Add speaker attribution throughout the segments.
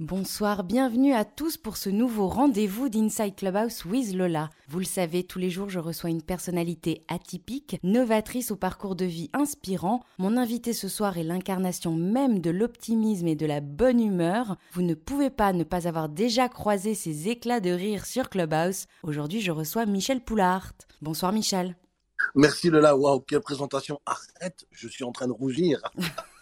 Speaker 1: Bonsoir, bienvenue à tous pour ce nouveau rendez-vous d'Inside Clubhouse with Lola. Vous le savez, tous les jours je reçois une personnalité atypique, novatrice au parcours de vie inspirant. Mon invité ce soir est l'incarnation même de l'optimisme et de la bonne humeur. Vous ne pouvez pas ne pas avoir déjà croisé ces éclats de rire sur Clubhouse. Aujourd'hui je reçois Michel Poulart. Bonsoir Michel.
Speaker 2: Merci Lola, waouh, quelle présentation. Arrête, je suis en train de rougir.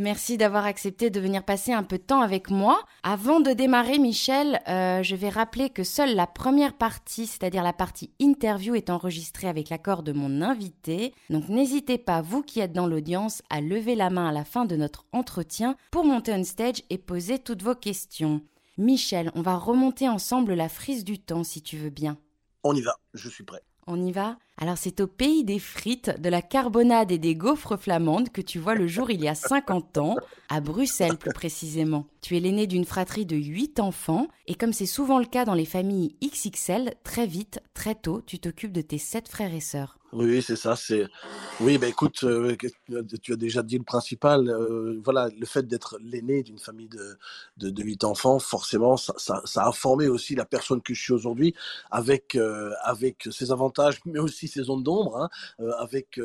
Speaker 1: Merci d'avoir accepté de venir passer un peu de temps avec moi. Avant de démarrer, Michel, euh, je vais rappeler que seule la première partie, c'est-à-dire la partie interview, est enregistrée avec l'accord de mon invité. Donc n'hésitez pas, vous qui êtes dans l'audience, à lever la main à la fin de notre entretien pour monter on stage et poser toutes vos questions. Michel, on va remonter ensemble la frise du temps si tu veux bien.
Speaker 2: On y va, je suis prêt.
Speaker 1: On y va? Alors c'est au pays des frites, de la carbonade et des gaufres flamandes que tu vois le jour il y a 50 ans, à Bruxelles plus précisément. Tu es l'aîné d'une fratrie de 8 enfants et comme c'est souvent le cas dans les familles XXL, très vite, très tôt, tu t'occupes de tes 7 frères et sœurs.
Speaker 2: Oui, c'est ça. C'est oui, ben écoute, euh, tu as déjà dit le principal. Euh, voilà, le fait d'être l'aîné d'une famille de, de, de 8 enfants, forcément, ça, a formé aussi la personne que je suis aujourd'hui, avec euh, avec ses avantages, mais aussi ses zones d'ombre, hein, avec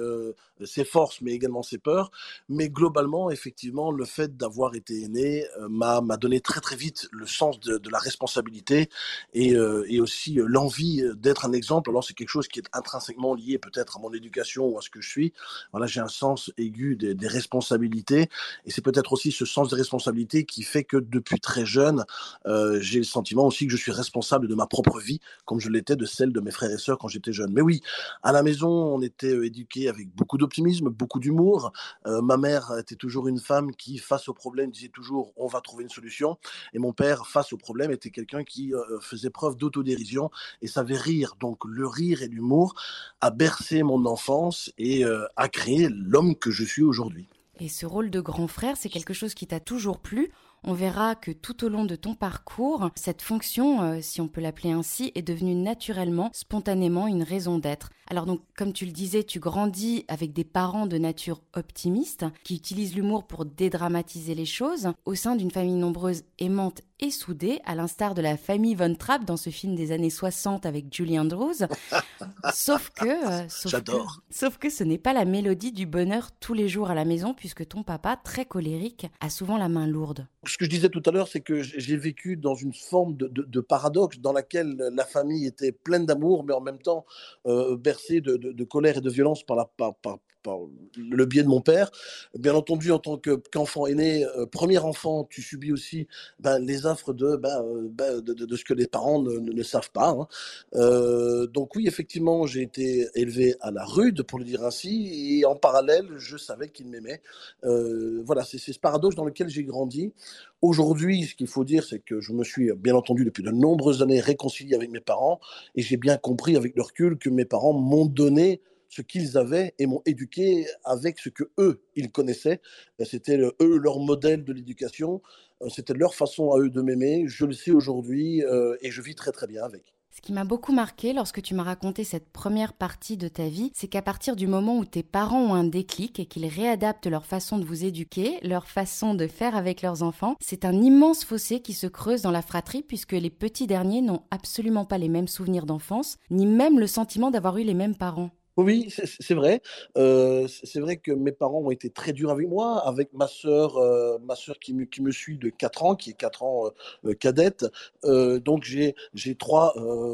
Speaker 2: ses forces, mais également ses peurs. Mais globalement, effectivement, le fait d'avoir été aîné m'a m'a donné très très vite le sens de, la responsabilité et et aussi l'envie d'être un exemple. Alors c'est quelque chose qui est intrinsèquement lié peut à mon éducation ou à ce que je suis. Voilà, j'ai un sens aigu des, responsabilités. Et c'est peut-être aussi ce sens des responsabilités qui fait que depuis très jeune, euh, j'ai le sentiment aussi que je suis responsable de ma propre vie, comme je l'étais de celle de mes frères et sœurs quand j'étais jeune. Mais oui, à la maison, on était éduqués avec beaucoup d'optimisme, beaucoup d'humour. Euh, ma mère était toujours une femme qui, face au problème, disait toujours on va trouver une solution. Et mon père, face au problème, était quelqu'un qui euh, faisait preuve d'autodérision et savait rire. Donc le rire et l'humour a bercé mon enfance et euh, a créé l'homme que je suis aujourd'hui.
Speaker 1: Et ce rôle de grand frère, c'est quelque chose qui t'a toujours plu? On verra que tout au long de ton parcours, cette fonction, euh, si on peut l'appeler ainsi, est devenue naturellement, spontanément une raison d'être. Alors donc, comme tu le disais, tu grandis avec des parents de nature optimiste, qui utilisent l'humour pour dédramatiser les choses, au sein d'une famille nombreuse aimante et soudée, à l'instar de la famille Von Trapp dans ce film des années 60 avec Julie Andrews. sauf que, euh,
Speaker 2: J'adore.
Speaker 1: sauf que ce n'est pas la mélodie du bonheur tous les jours à la maison, puisque ton papa, très colérique, a souvent la main lourde.
Speaker 2: Ce que je disais tout à l'heure, c'est que j'ai vécu dans une forme de, paradoxe dans laquelle la famille était pleine d'amour, mais en même temps euh, bercée de, de, colère et de violence par, la, par, par, par le biais de mon père. Bien entendu, en tant qu'enfant aîné, euh, premier enfant, tu subis aussi ben, les affres de, ben, euh, ben, de, ce que les parents ne, savent pas. Hein. Euh, donc oui, effectivement, j'ai été élevé à la rude, pour le dire ainsi, et en parallèle, je savais qu'il m'aimait. Voilà, c'est ce paradoxe dans lequel j'ai grandi. Aujourd'hui, ce qu'il faut dire, c'est que je me suis, bien entendu, depuis de nombreuses années réconcilié avec mes parents, et j'ai bien compris avec le recul que mes parents m'ont donné ce qu'ils avaient et m'ont éduqué avec ce que eux ils connaissaient. C'était eux leur modèle de l'éducation, c'était leur façon à eux de m'aimer. Je le sais aujourd'hui euh, et je vis très très bien avec.
Speaker 1: Ce qui m'a beaucoup marqué lorsque tu m'as raconté cette première partie de ta vie, c'est qu'à partir du moment où tes parents ont un déclic et qu'ils réadaptent leur façon de vous éduquer, leur façon de faire avec leurs enfants, c'est un immense fossé qui se creuse dans la fratrie puisque les petits derniers n'ont absolument pas les mêmes souvenirs d'enfance, ni même le sentiment d'avoir eu les mêmes parents.
Speaker 2: Oui, c'est vrai. C'est vrai que mes parents ont été très durs avec moi, avec ma sœur, ma sœur qui me, suit de 4 ans, qui est 4 ans cadette. Donc j'ai j'ai trois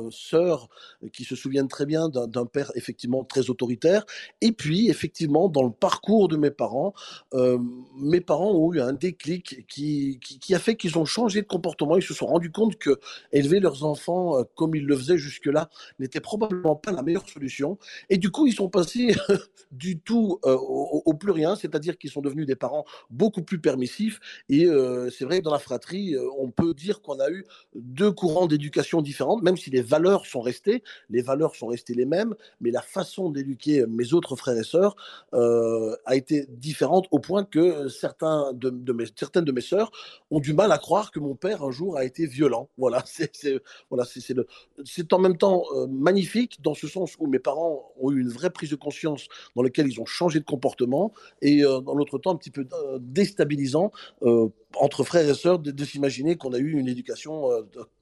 Speaker 2: sœurs qui se souviennent très bien d'un père effectivement très autoritaire. Et puis effectivement dans le parcours de mes parents, mes parents ont eu un déclic qui a fait qu'ils ont changé de comportement. Ils se sont rendus compte que élever leurs enfants comme ils le faisaient jusque-là n'était probablement pas la meilleure solution. Et du coup, ils sont passés du tout euh, au, au, plus rien, c'est-à-dire qu'ils sont devenus des parents beaucoup plus permissifs. Et euh, c'est vrai que dans la fratrie, euh, on peut dire qu'on a eu deux courants d'éducation différentes, même si les valeurs sont restées. Les valeurs sont restées les mêmes, mais la façon d'éduquer mes autres frères et sœurs a été différente au point que certaines de mes sœurs ont du mal à croire que mon père un jour a été violent. Voilà, c'est voilà, c'est en même temps magnifique dans ce sens où mes parents ont eu eu une vraie prise de conscience dans laquelle ils ont changé de comportement et dans l'autre temps un petit peu déstabilisant entre frères et sœurs de s'imaginer qu'on a eu une éducation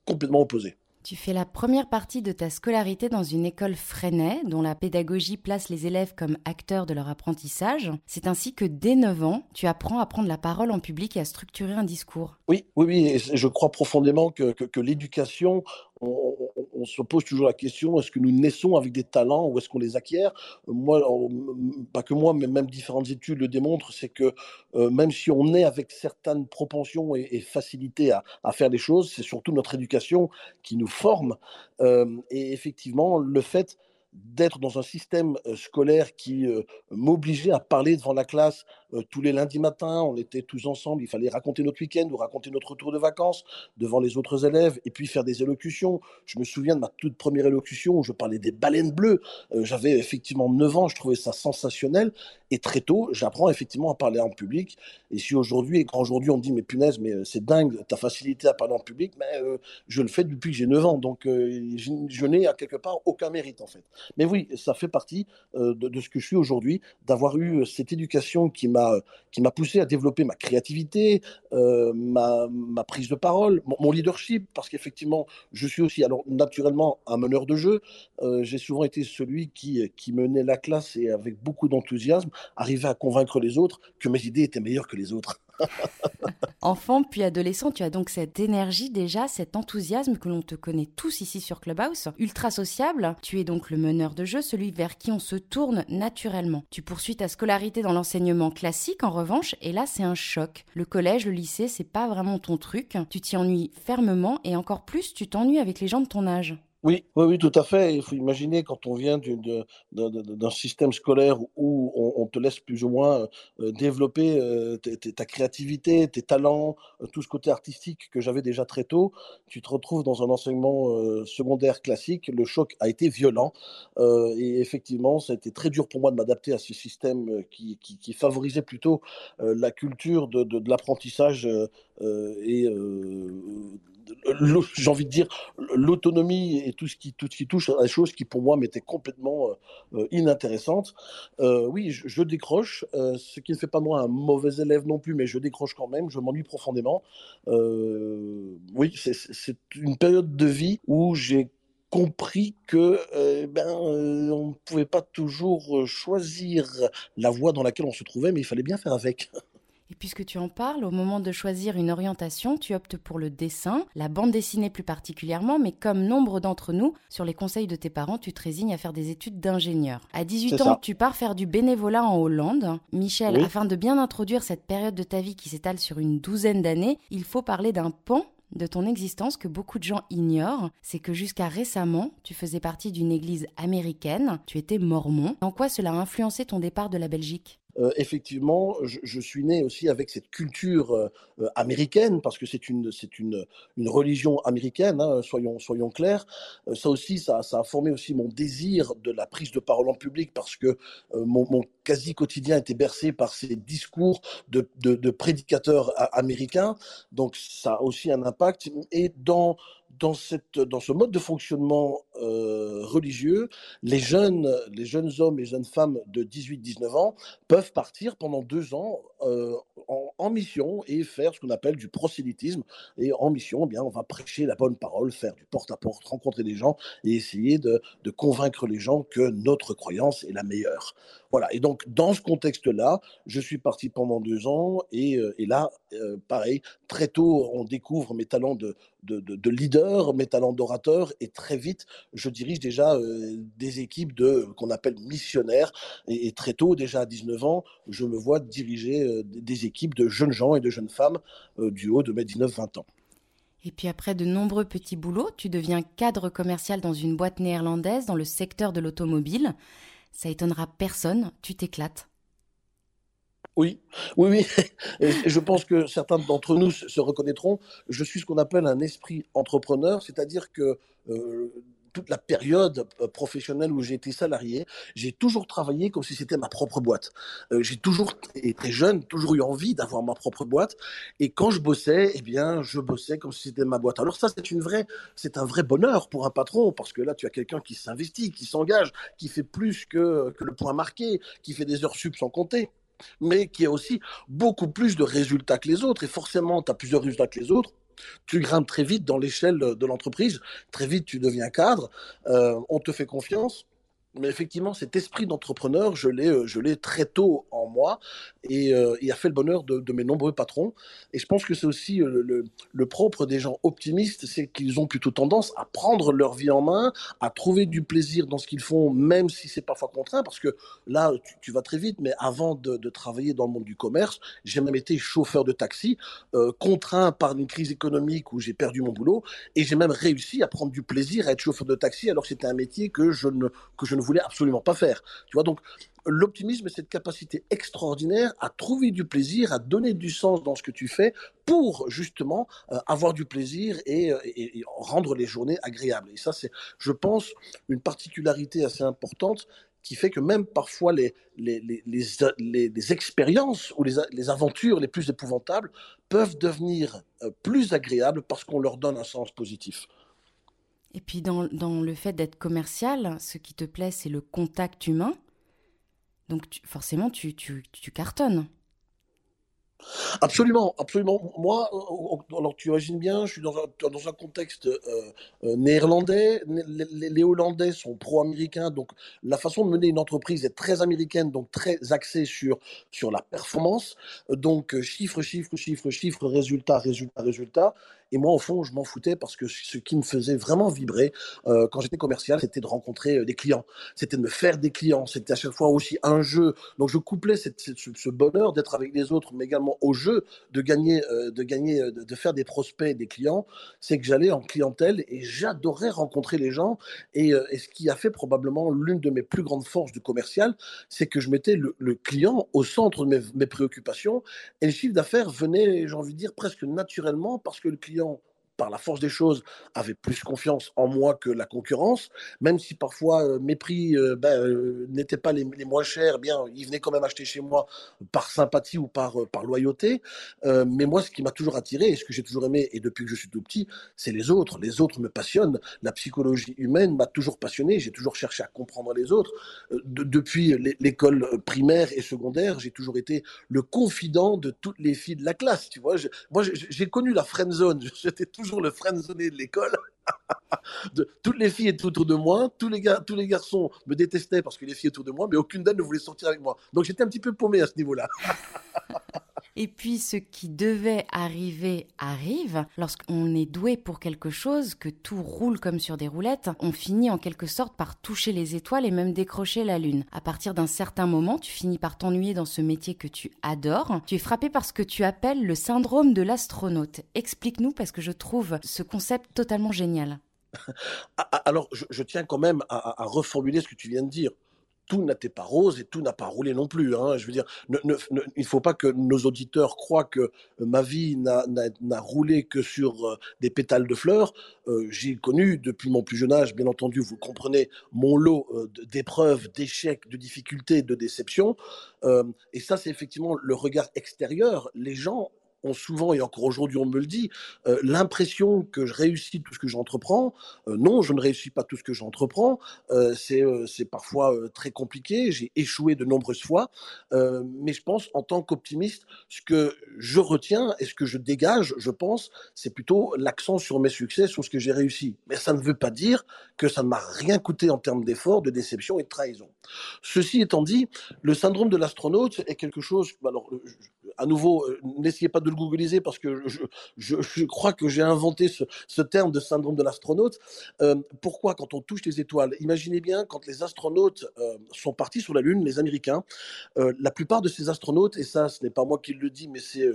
Speaker 2: complètement opposée.
Speaker 1: Tu fais la première partie de ta scolarité dans une école Freinet, dont la pédagogie place les élèves comme acteurs de leur apprentissage. C'est ainsi que dès 9 ans, tu apprends à prendre la parole en public et à structurer un discours.
Speaker 2: Oui, oui, oui. Et je crois profondément que, que l'éducation on, se pose toujours la question est-ce que nous naissons avec des talents ou est-ce qu'on les acquiert? Moi, pas que moi, mais même différentes études le démontrent c'est que euh, même si on est avec certaines propensions et, facilité à, faire des choses, c'est surtout notre éducation qui nous forme. Euh, et effectivement, le fait d'être dans un système euh, scolaire qui m'obligeait à parler devant la classe euh, tous les lundis matins, on était tous ensemble, il fallait raconter notre week-end ou raconter notre retour de vacances devant les autres élèves et puis faire des élocutions. Je me souviens de ma toute première élocution où je parlais des baleines bleues. Euh, j'avais effectivement 9 ans, je trouvais ça sensationnel et très tôt, j'apprends effectivement à parler en public. Et si aujourd'hui, et quand aujourd'hui on dit mais punaise, mais euh, c'est dingue ta facilité à parler en public, mais je le fais depuis que j'ai 9 ans, donc je, n'ai à quelque part aucun mérite en fait. Mais oui, ça fait partie de, ce que je suis aujourd'hui, d'avoir eu cette éducation qui m'a qui m'a poussé à développer ma créativité, euh, ma, ma, prise de parole, mon, leadership, parce qu'effectivement, je suis aussi, alors naturellement, un meneur de jeu. Euh, j'ai souvent été celui qui, qui menait la classe et avec beaucoup d'enthousiasme, arrivait à convaincre les autres que mes idées étaient meilleures que les autres.
Speaker 1: Enfant puis adolescent, tu as donc cette énergie déjà, cet enthousiasme que l'on te connaît tous ici sur Clubhouse. Ultra sociable, tu es donc le meneur de jeu, celui vers qui on se tourne naturellement. Tu poursuis ta scolarité dans l'enseignement classique en revanche, et là c'est un choc. Le collège, le lycée, c'est pas vraiment ton truc. Tu t'y ennuies fermement et encore plus, tu t'ennuies avec les gens de ton âge.
Speaker 2: Oui, oui, oui, tout à fait. Il faut imaginer quand on vient d'un système scolaire où on, te laisse plus ou moins euh, développer euh, ta créativité, tes talents, euh, tout ce côté artistique que j'avais déjà très tôt, tu te retrouves dans un enseignement secondaire classique. Le choc a été violent et effectivement, ça a été très dur pour moi de m'adapter à ce système qui, favorisait plutôt la culture de, de l'apprentissage et j'ai envie de dire, l'autonomie tout ce, qui, tout ce qui touche à des choses qui pour moi m'étaient complètement euh, inintéressantes. Euh, oui, je, décroche, euh, ce qui ne fait pas moi un mauvais élève non plus, mais je décroche quand même, je m'ennuie profondément. oui, c'est une période de vie où j'ai compris que ben on ne pouvait pas toujours choisir la voie dans laquelle on se trouvait, mais il fallait bien faire avec.
Speaker 1: Et puisque tu en parles, au moment de choisir une orientation, tu optes pour le dessin, la bande dessinée plus particulièrement, mais comme nombre d'entre nous, sur les conseils de tes parents, tu te résignes à faire des études d'ingénieur. À 18 ans, tu pars faire du bénévolat en Hollande. Michel, afin de bien introduire cette période de ta vie qui s'étale sur une douzaine d'années, il faut parler d'un pan de ton existence que beaucoup de gens ignorent, c'est que jusqu'à récemment, tu faisais partie d'une église américaine, tu étais mormon. En quoi cela a influencé ton départ de la Belgique?
Speaker 2: Euh, effectivement, je, suis né aussi avec cette culture euh, euh, américaine, parce que c'est une, une, une religion américaine, hein, soyons, soyons clairs. ça aussi, ça, a formé aussi mon désir de la prise de parole en public, parce que mon, mon, quasi quotidien était bercé par ces discours de, de, de prédicateurs américains. Donc, ça a aussi un impact. Et dans dans, ce mode de fonctionnement euh, religieux, les jeunes, les jeunes hommes et jeunes femmes de 18-19 ans peuvent partir pendant deux ans euh, en, mission et faire ce qu'on appelle du prosélytisme. Et en mission, eh bien, on va prêcher la bonne parole, faire du porte-à-porte, rencontrer des gens et essayer de convaincre les gens que notre croyance est la meilleure. Voilà. Et donc, dans ce contexte-là, je suis parti pendant deux ans et, euh, là, pareil, très tôt, on découvre mes talents de, de, de, leader, mes talents d'orateur, et très vite, je dirige déjà euh, des équipes de qu'on appelle missionnaires. Et, très tôt, déjà à 19 ans, je me vois diriger euh, des équipes de jeunes gens et de jeunes femmes euh, du haut de mes 19-20 ans.
Speaker 1: Et puis après de nombreux petits boulots, tu deviens cadre commercial dans une boîte néerlandaise dans le secteur de l'automobile. Ça étonnera personne, tu t'éclates.
Speaker 2: Oui, oui, oui. Je pense que certains d'entre nous se reconnaîtront. Je suis ce qu'on appelle un esprit entrepreneur, c'est-à-dire que euh, toute la période euh, professionnelle où j'ai été salarié, j'ai toujours travaillé comme si c'était ma propre boîte. Euh, j'ai toujours été jeune, toujours eu envie d'avoir ma propre boîte. Et quand je bossais, eh bien, je bossais comme si c'était ma boîte. Alors ça, c'est une vraie, c'est un vrai bonheur pour un patron parce que là, tu as quelqu'un qui s'investit, qui s'engage, qui fait plus que, que le point marqué, qui fait des heures sup sans compter mais qui a aussi beaucoup plus de résultats que les autres. Et forcément, tu as plusieurs résultats que les autres tu grimpes très vite dans l'échelle de l'entreprise, très vite tu deviens cadre, euh, on te fait confiance, mais effectivement, cet esprit d'entrepreneur, je l'ai, euh, je l'ai très tôt en moi et euh, il a fait le bonheur de, mes nombreux patrons. Et je pense que c'est aussi euh, le, propre des gens optimistes, c'est qu'ils ont plutôt tendance à prendre leur vie en main, à trouver du plaisir dans ce qu'ils font, même si c'est parfois contraint, parce que là, tu, vas très vite. Mais avant de, travailler dans le monde du commerce, j'ai même été chauffeur de taxi, contraint par une crise économique où j'ai perdu mon boulot, et j'ai même réussi à prendre du plaisir à être chauffeur de taxi, alors que c'était un métier que je ne que je ne voulais absolument pas faire. Tu vois, donc l'optimisme, cette capacité extraordinaire à trouver du plaisir, à donner du sens dans ce que tu fais pour justement euh, avoir du plaisir euh, et, rendre les journées agréables. Et ça, c'est, je pense, une particularité assez importante qui fait que même parfois les, les, les, les, expériences ou les, aventures les plus épouvantables peuvent devenir euh, plus agréables parce qu'on leur donne un sens positif.
Speaker 1: Et puis dans, dans le fait d'être commercial, ce qui te plaît, c'est le contact humain. Donc forcément, tu, tu, tu cartonnes.
Speaker 2: Absolument, absolument. Moi, euh, alors tu imagines bien, je suis dans un, dans un contexte euh, euh, néerlandais. Les, Hollandais sont pro-américains, donc la façon de mener une entreprise est très américaine, donc très axée sur, sur la performance. Donc chiffre, chiffre, chiffre, chiffre, résultat, résultat, résultat. Et moi, au fond, je m'en foutais parce que ce qui me faisait vraiment vibrer euh, quand j'étais commercial, c'était de rencontrer euh, des clients, c'était de me faire des clients, c'était à chaque fois aussi un jeu. Donc je couplais ce, bonheur d'être avec les autres, mais également au jeu de gagner, euh, de gagner, de, faire des prospects, des clients. C'est que j'allais en clientèle et j'adorais rencontrer les gens. Et, ce qui a fait probablement l'une de mes plus grandes forces du commercial, c'est que je mettais le, client au centre de mes, mes préoccupations et le chiffre d'affaires venait, j'ai envie de dire, presque naturellement parce que le client millions par la force des choses, avait plus confiance en moi que la concurrence, même si parfois euh, mes prix euh, ben, euh, n'étaient pas les, moins chers, eh bien ils venaient quand même acheter chez moi par sympathie ou par, par loyauté. mais moi, ce qui m'a toujours attiré et ce que j'ai toujours aimé, et depuis que je suis tout petit, c'est les autres. Les autres me passionnent. La psychologie humaine m'a toujours passionné. J'ai toujours cherché à comprendre les autres. depuis l'école primaire et secondaire, j'ai toujours été le confident de toutes les filles de la classe. Tu vois, moi, j'ai connu la friend zone. J'étais toujours le friendzonné de l'école. de, toutes les filles étaient autour de moi, tous les, tous les garçons me détestaient parce que les filles autour de moi, mais aucune d'elles ne voulait sortir avec moi. Donc j'étais un petit peu paumé à ce niveau-là.
Speaker 1: Et puis ce qui devait arriver arrive. Lorsqu'on est doué pour quelque chose, que tout roule comme sur des roulettes, on finit en quelque sorte par toucher les étoiles et même décrocher la lune. À partir d'un certain moment, tu finis par t'ennuyer dans ce métier que tu adores. Tu es frappé par ce que tu appelles le syndrome de l'astronaute. Explique-nous parce que je trouve ce concept totalement génial.
Speaker 2: Alors, je, tiens quand même à reformuler ce que tu viens de dire tout n'était pas rose et tout n'a pas roulé non plus. Hein. Je veux dire, il ne faut pas que nos auditeurs croient que euh, ma vie n'a roulé que sur euh, des pétales de fleurs. Euh, j'ai connu depuis mon plus jeune âge, bien entendu, vous comprenez, mon lot d'épreuves, d'échecs, de difficultés, de déceptions. et ça, c'est effectivement le regard extérieur. Les gens ont souvent, et encore aujourd'hui on me le dit, euh, l'impression que je réussis tout ce que j'entreprends. Euh, non, je ne réussis pas tout ce que j'entreprends. Euh, c'est parfois très compliqué. J'ai échoué de nombreuses fois. mais je pense, en tant qu'optimiste, ce que je retiens et ce que je dégage, je pense, c'est plutôt l'accent sur mes succès, sur ce que j'ai réussi. Mais ça ne veut pas dire que ça ne m'a rien coûté en termes d'efforts, de déception et de trahison. Ceci étant dit, le syndrome de l'astronaute est quelque chose. Alors, à nouveau, n'essayez pas de le googliser parce que je, crois que j'ai inventé ce, ce, terme de syndrome de l'astronaute. Euh, pourquoi quand on touche les étoiles? Imaginez bien quand les astronautes euh, sont partis sur la Lune, les Américains, euh, la plupart de ces astronautes, et ça ce n'est pas moi qui le dis, mais c'est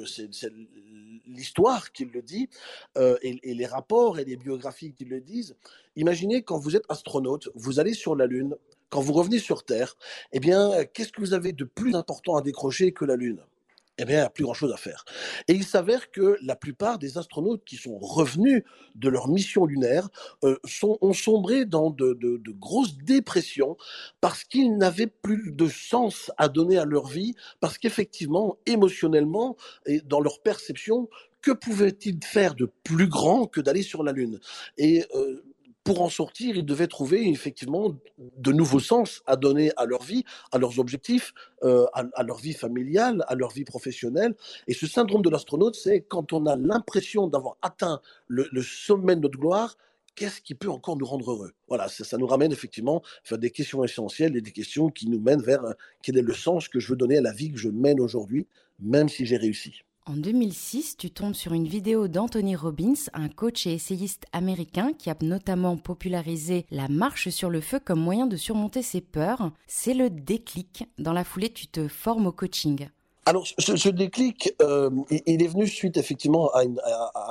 Speaker 2: l'histoire qui le dit, et, et, les rapports et les biographies qui le disent, imaginez quand vous êtes astronaute, vous allez sur la Lune, quand vous revenez sur Terre, eh bien, qu'est-ce que vous avez de plus important à décrocher que la Lune? Eh bien, il n'y a plus grand-chose à faire. Et il s'avère que la plupart des astronautes qui sont revenus de leur mission lunaire euh, sont, ont sombré dans de, de, de grosses dépressions parce qu'ils n'avaient plus de sens à donner à leur vie, parce qu'effectivement, émotionnellement et dans leur perception, que pouvaient-ils faire de plus grand que d'aller sur la Lune? Et euh, pour en sortir, ils devaient trouver effectivement de nouveaux sens à donner à leur vie, à leurs objectifs, euh, à, leur vie familiale, à leur vie professionnelle. Et ce syndrome de l'astronaute, c'est quand on a l'impression d'avoir atteint le, sommet de notre gloire, qu'est-ce qui peut encore nous rendre heureux? Voilà, ça, nous ramène effectivement à des questions essentielles et des questions qui nous mènent vers euh, quel est le sens que je veux donner à la vie que je mène aujourd'hui, même si j'ai réussi.
Speaker 1: En 2006, tu tombes sur une vidéo d'Anthony Robbins, un coach et essayiste américain qui a notamment popularisé la marche sur le feu comme moyen de surmonter ses peurs. C'est le déclic. Dans la foulée, tu te formes au coaching.
Speaker 2: Alors, ce, déclic, euh, il est venu suite effectivement à,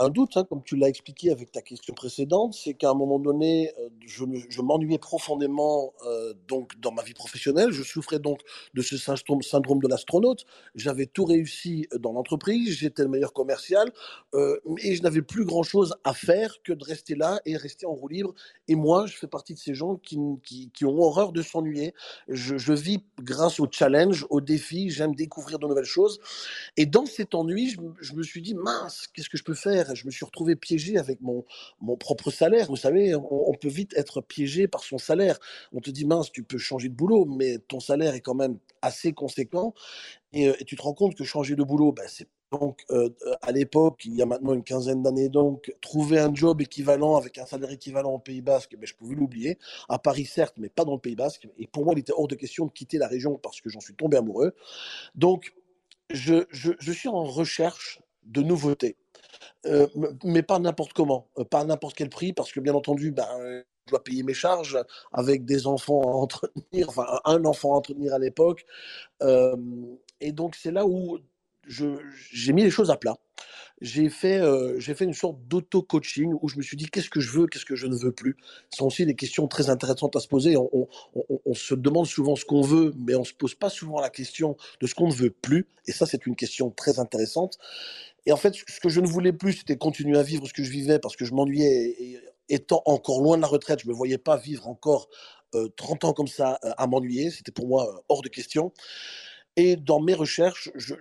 Speaker 2: un doute, hein, comme tu l'as expliqué avec ta question précédente, c'est qu'à un moment donné, euh, je, m'ennuyais profondément euh, donc dans ma vie professionnelle. Je souffrais donc de ce syndrome, de l'astronaute. J'avais tout réussi dans l'entreprise, j'étais le meilleur commercial, et je n'avais plus grand-chose à faire que de rester là et rester en roue libre. Et moi, je fais partie de ces gens qui, ont horreur de s'ennuyer. Je, je vis grâce au challenge, au défi. J'aime découvrir de nouvelles choses. Et dans cet ennui, je, me suis dit, mince, qu'est-ce que je peux faire? Je me suis retrouvé piégé avec mon, mon propre salaire. Vous savez, on, peut vite être piégé par son salaire. On te dit, mince, tu peux changer de boulot, mais ton salaire est quand même assez conséquent. Et, euh, tu te rends compte que changer de boulot, ben, c'est donc, euh, à l'époque, il y a maintenant une quinzaine d'années, donc, trouver un job équivalent avec un salaire équivalent au Pays Basque, ben, je pouvais l'oublier. À Paris, certes, mais pas dans le Pays Basque. Et pour moi, il était hors de question de quitter la région parce que j'en suis tombé amoureux. Donc, je, suis en recherche de nouveautés, euh, mais pas n'importe comment, euh, pas à n'importe quel prix, parce que bien entendu, ben, je dois payer mes charges avec des enfants à entretenir, enfin un enfant à entretenir à l'époque. Euh, et donc c'est là où j'ai mis les choses à plat j'ai fait, euh, fait une sorte d'auto-coaching où je me suis dit qu'est-ce que je veux, qu'est-ce que je ne veux plus? Ce sont aussi des questions très intéressantes à se poser. On, se demande souvent ce qu'on veut, mais on ne se pose pas souvent la question de ce qu'on ne veut plus. Et ça, c'est une question très intéressante. Et en fait, ce que je ne voulais plus, c'était continuer à vivre ce que je vivais parce que je m'ennuyais. Et, étant encore loin de la retraite, je ne me voyais pas vivre encore 30 euh, ans comme ça euh, à m'ennuyer. C'était pour moi hors de question. Et dans mes recherches, je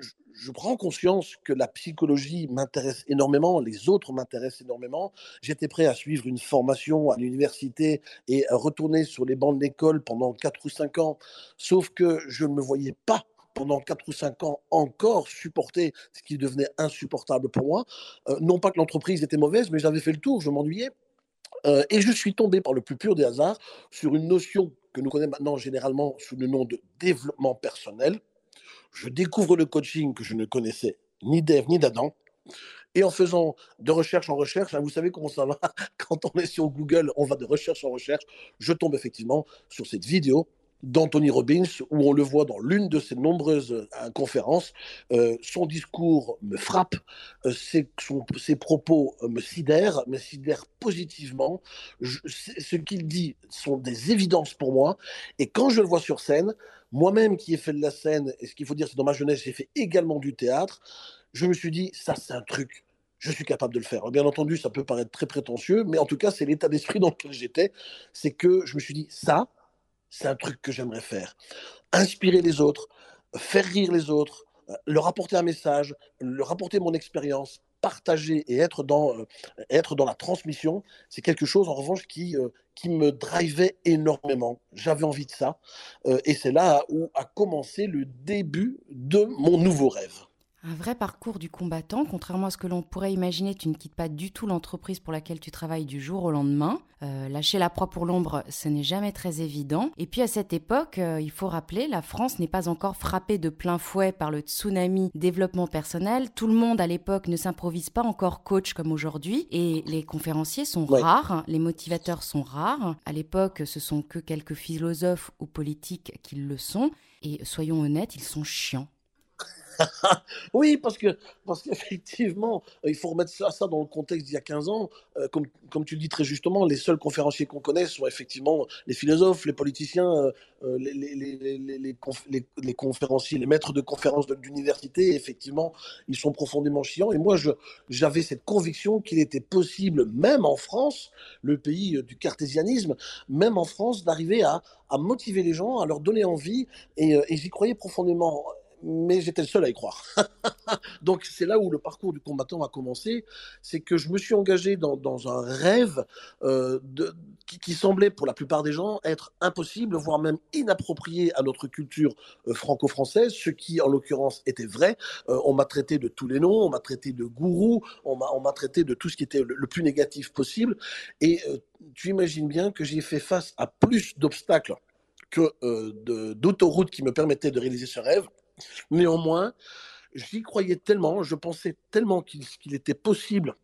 Speaker 2: prends conscience que la psychologie m'intéresse énormément, les autres m'intéressent énormément. J'étais prêt à suivre une formation à l'université et à retourner sur les bancs de l'école pendant 4 ou 5 ans, sauf que je ne me voyais pas pendant 4 ou 5 ans encore supporter ce qui devenait insupportable pour moi. Euh, non pas que l'entreprise était mauvaise, mais j'avais fait le tour, je m'ennuyais. Euh, et je suis tombé par le plus pur des hasards sur une notion que nous connaissons maintenant généralement sous le nom de développement personnel, je découvre le coaching que je ne connaissais ni d'Ève ni d'Adam. Et en faisant de recherche en recherche, vous savez comment ça va, quand on est sur Google, on va de recherche en recherche, je tombe effectivement sur cette vidéo d'Anthony Robbins, où on le voit dans l'une de ses nombreuses euh, conférences. Euh, son discours me frappe, euh, ses, propos me sidèrent, me sidèrent positivement. ce qu'il dit sont des évidences pour moi. Et quand je le vois sur scène, moi-même qui ai fait de la scène, et ce qu'il faut dire, c'est dans ma jeunesse, j'ai fait également du théâtre, je me suis dit, ça c'est un truc je suis capable de le faire. Bien entendu, ça peut paraître très prétentieux, mais en tout cas, c'est l'état d'esprit dans lequel j'étais. C'est que je me suis dit, ça, c'est un truc que j'aimerais faire. Inspirer les autres, faire rire les autres, euh, leur apporter un message, leur apporter mon expérience, partager et être dans, euh, être dans la transmission, c'est quelque chose en revanche qui, euh, qui me drivait énormément. J'avais envie de ça. et c'est là où a commencé le début de mon nouveau rêve.
Speaker 1: Un vrai parcours du combattant, contrairement à ce que l'on pourrait imaginer, tu ne quittes pas du tout l'entreprise pour laquelle tu travailles du jour au lendemain. Euh, lâcher la proie pour l'ombre, ce n'est jamais très évident. Et puis à cette époque, euh, il faut rappeler, la France n'est pas encore frappée de plein fouet par le tsunami développement personnel. Tout le monde à l'époque ne s'improvise pas encore coach comme aujourd'hui. Et les conférenciers sont rares, les motivateurs sont rares. À l'époque, ce sont que quelques philosophes ou politiques qui le sont. Et soyons honnêtes, ils sont chiants.
Speaker 2: oui, parce que parce qu'effectivement, il faut remettre ça, dans le contexte d'il y a 15 ans. Euh, comme, comme tu le dis très justement, les seuls conférenciers qu'on connaît sont effectivement les philosophes, les politiciens, euh, euh, les, les, les, les, les, conférenciers, les maîtres de conférences d'université. Effectivement, ils sont profondément chiants. Et moi, j'avais cette conviction qu'il était possible, même en France, le pays du cartésianisme, même en France, d'arriver à, à motiver les gens, à leur donner envie. Et j'y croyais profondément mais j'étais le seul à y croire. Donc c'est là où le parcours du combattant a commencé, c'est que je me suis engagé dans, un rêve euh, qui, semblait pour la plupart des gens être impossible, voire même inapproprié à notre culture euh, franco-française, ce qui en l'occurrence était vrai. Euh, on m'a traité de tous les noms, on m'a traité de gourou, on m'a traité de tout ce qui était le, plus négatif possible. Et tu imagines bien que j'ai fait face à plus d'obstacles que d'autoroutes qui me permettaient de réaliser ce rêve. Néanmoins, j'y croyais tellement, je pensais tellement qu'il était possible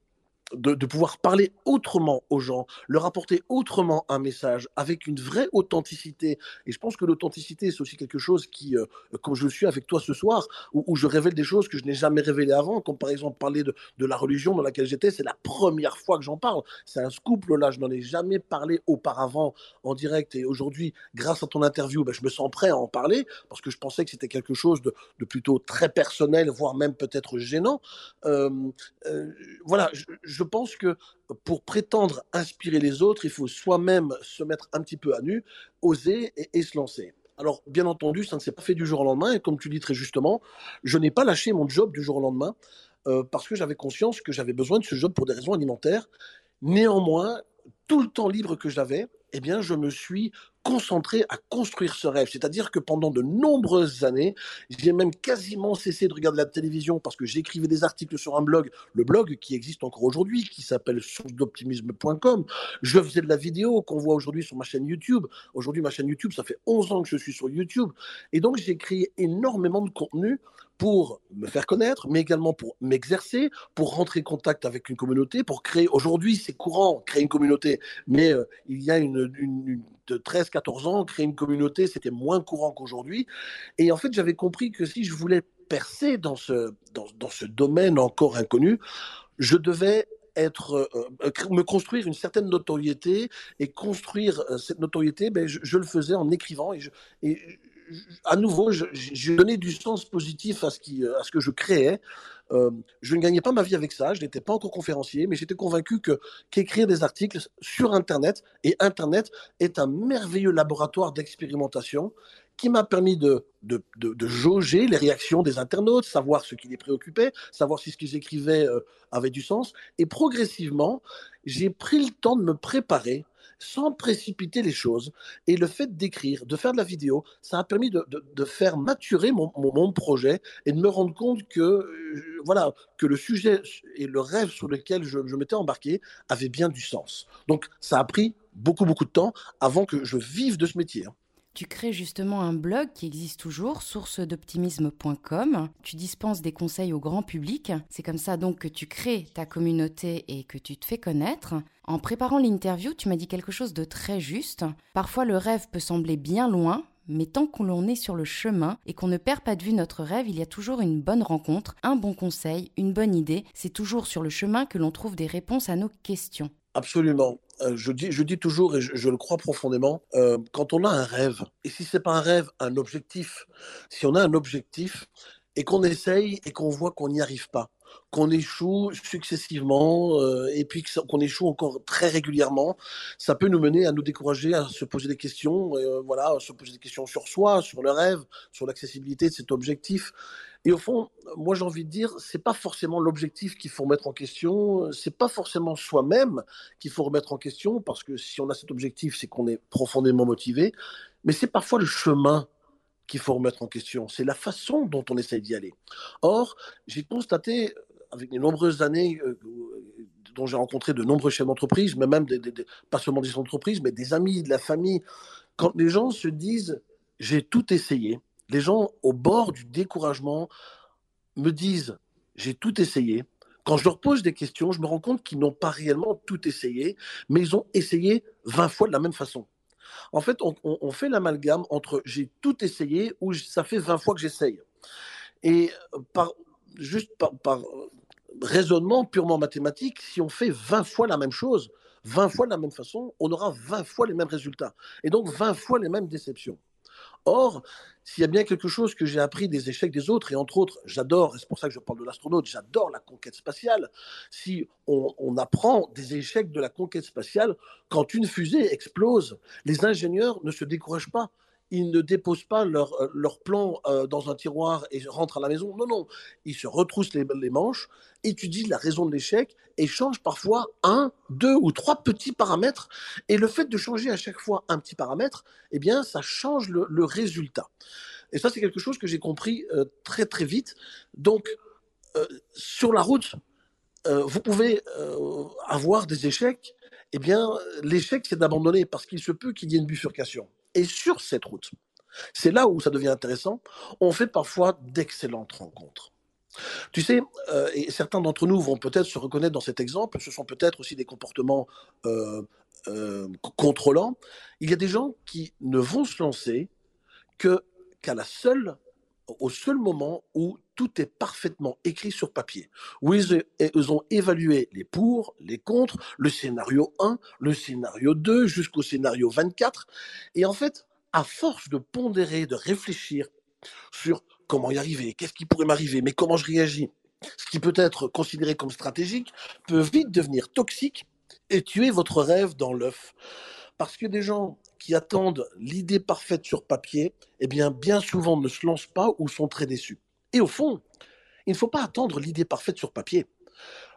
Speaker 2: de, pouvoir parler autrement aux gens, leur apporter autrement un message avec une vraie authenticité. Et je pense que l'authenticité, c'est aussi quelque chose qui, euh, comme je suis avec toi ce soir, où, je révèle des choses que je n'ai jamais révélées avant, comme par exemple parler de, la religion dans laquelle j'étais, c'est la première fois que j'en parle. C'est un scoop, là, je n'en ai jamais parlé auparavant en direct. Et aujourd'hui, grâce à ton interview, ben, je me sens prêt à en parler, parce que je pensais que c'était quelque chose de, plutôt très personnel, voire même peut-être gênant. Euh, euh, voilà, je pense que pour prétendre inspirer les autres, il faut soi-même se mettre un petit peu à nu, oser et, se lancer. Alors, bien entendu, ça ne s'est pas fait du jour au lendemain, et comme tu dis très justement, je n'ai pas lâché mon job du jour au lendemain, euh, parce que j'avais conscience que j'avais besoin de ce job pour des raisons alimentaires. Néanmoins, tout le temps libre que j'avais, eh bien, je me suis concentré à construire ce rêve. C'est-à-dire que pendant de nombreuses années, j'ai même quasiment cessé de regarder la télévision parce que j'écrivais des articles sur un blog, le blog qui existe encore aujourd'hui, qui s'appelle source-d'optimisme.com. Je faisais de la vidéo qu'on voit aujourd'hui sur ma chaîne YouTube. Aujourd'hui, ma chaîne YouTube, ça fait 11 ans que je suis sur YouTube. Et donc, créé énormément de contenu pour me faire connaître, mais également pour m'exercer, pour rentrer en contact avec une communauté, pour créer. Aujourd'hui, c'est courant, créer une communauté, mais euh, il y a une, une, de 13-14 ans, créer une communauté, c'était moins courant qu'aujourd'hui. Et en fait, j'avais compris que si je voulais percer dans ce, dans, dans ce domaine encore inconnu, je devais être, euh, euh, me construire une certaine notoriété et construire cette notoriété, ben, je, le faisais en écrivant et à nouveau, j'ai donné du sens positif à ce, que je créais. Euh, je ne gagnais pas ma vie avec ça, je n'étais pas encore conférencier, mais j'étais convaincu qu'écrire des articles sur Internet, et Internet est un merveilleux laboratoire d'expérimentation qui m'a permis de, jauger les réactions des internautes, savoir ce qui les préoccupait, savoir si ce qu'ils écrivaient euh, avait du sens. Et progressivement, j'ai pris le temps de me préparer sans précipiter les choses. Et le fait d'écrire, de faire de la vidéo, ça a permis de, faire maturer mon, projet et de me rendre compte que, euh, voilà, que le sujet et le rêve sur lequel je, m'étais embarqué avaient bien du sens. Donc ça a pris beaucoup, beaucoup de temps avant que je vive de ce métier. Hein.
Speaker 1: Tu crées justement un blog qui existe toujours, source-d'optimisme.com. Tu dispenses des conseils au grand public. C'est comme ça donc que tu crées ta communauté et que tu te fais connaître. En préparant l'interview, tu m'as dit quelque chose de très juste. Parfois le rêve peut sembler bien loin, mais tant qu'on l'on est sur le chemin et qu'on ne perd pas de vue notre rêve, il y a toujours une bonne rencontre, un bon conseil, une bonne idée. C'est toujours sur le chemin que l'on trouve des réponses à nos questions.
Speaker 2: Absolument. Euh, je, dis, je dis toujours, et je, le crois profondément, euh, quand on a un rêve, et si c'est pas un rêve, un objectif, si on a un objectif et qu'on essaye et qu'on voit qu'on n'y arrive pas, qu'on échoue successivement euh, et puis qu'on échoue encore très régulièrement, ça peut nous mener à nous décourager, à se poser des questions, voilà, à se poser des questions sur soi, sur le rêve, sur l'accessibilité de cet objectif. Et au fond, moi j'ai envie de dire, c'est pas forcément l'objectif qu'il faut remettre en question, c'est pas forcément soi-même qu'il faut remettre en question, parce que si on a cet objectif, c'est qu'on est profondément motivé, mais c'est parfois le chemin qu'il faut remettre en question, c'est la façon dont on essaye d'y aller. Or, j'ai constaté avec les nombreuses années euh, dont j'ai rencontré de nombreux chefs d'entreprise, mais même des, pas seulement des entreprises, mais des amis, de la famille, quand les gens se disent j'ai tout essayé, les gens au bord du découragement me disent j'ai tout essayé. Quand je leur pose des questions, je me rends compte qu'ils n'ont pas réellement tout essayé, mais ils ont essayé 20 fois de la même façon. En fait, on, fait l'amalgame entre j'ai tout essayé ou ça fait 20 fois que j'essaye. Et juste par, raisonnement purement mathématique, si on fait 20 fois la même chose, 20 fois de la même façon, on aura 20 fois les mêmes résultats. Et donc 20 fois les mêmes déceptions. Or, s'il y a bien quelque chose que j'ai appris des échecs des autres, et entre autres, j'adore, c'est pour ça que je parle de l'astronaute, j'adore la conquête spatiale, si on, on, apprend des échecs de la conquête spatiale, quand une fusée explose, les ingénieurs ne se découragent pas ils ne déposent pas leur, euh, leur plan euh, dans un tiroir et rentrent à la maison. Non, non, ils se retroussent les, les manches, étudient la raison de l'échec et changent parfois un, deux ou trois petits paramètres. Et le fait de changer à chaque fois un petit paramètre, eh bien, ça change le, le résultat. Et ça, c'est quelque chose que j'ai compris euh, très, très vite. Donc, sur la route, vous pouvez avoir des échecs. Eh bien, l'échec, c'est d'abandonner parce qu'il se peut qu'il y ait une bifurcation. Et sur cette route, c'est là où ça devient intéressant, on fait parfois d'excellentes rencontres. Tu sais, euh, et certains d'entre nous vont peut-être se reconnaître dans cet exemple, ce sont peut-être aussi des comportements euh, euh, contrôlants. Il y a des gens qui ne vont se lancer que qu'à la seule, au seul moment où tout est parfaitement écrit sur papier, où ils, ont évalué les pour, les contre, le scénario 1, le scénario 2, jusqu'au scénario 24. Et en fait, à force de pondérer, de réfléchir sur comment y arriver, qu'est-ce qui pourrait m'arriver, mais comment je réagis, ce qui peut être considéré comme stratégique peut vite devenir toxique et tuer votre rêve dans l'œuf. Parce que des gens qui attendent l'idée parfaite sur papier, eh bien, bien souvent ne se lancent pas ou sont très déçus. Et au fond, il ne faut pas attendre l'idée parfaite sur papier.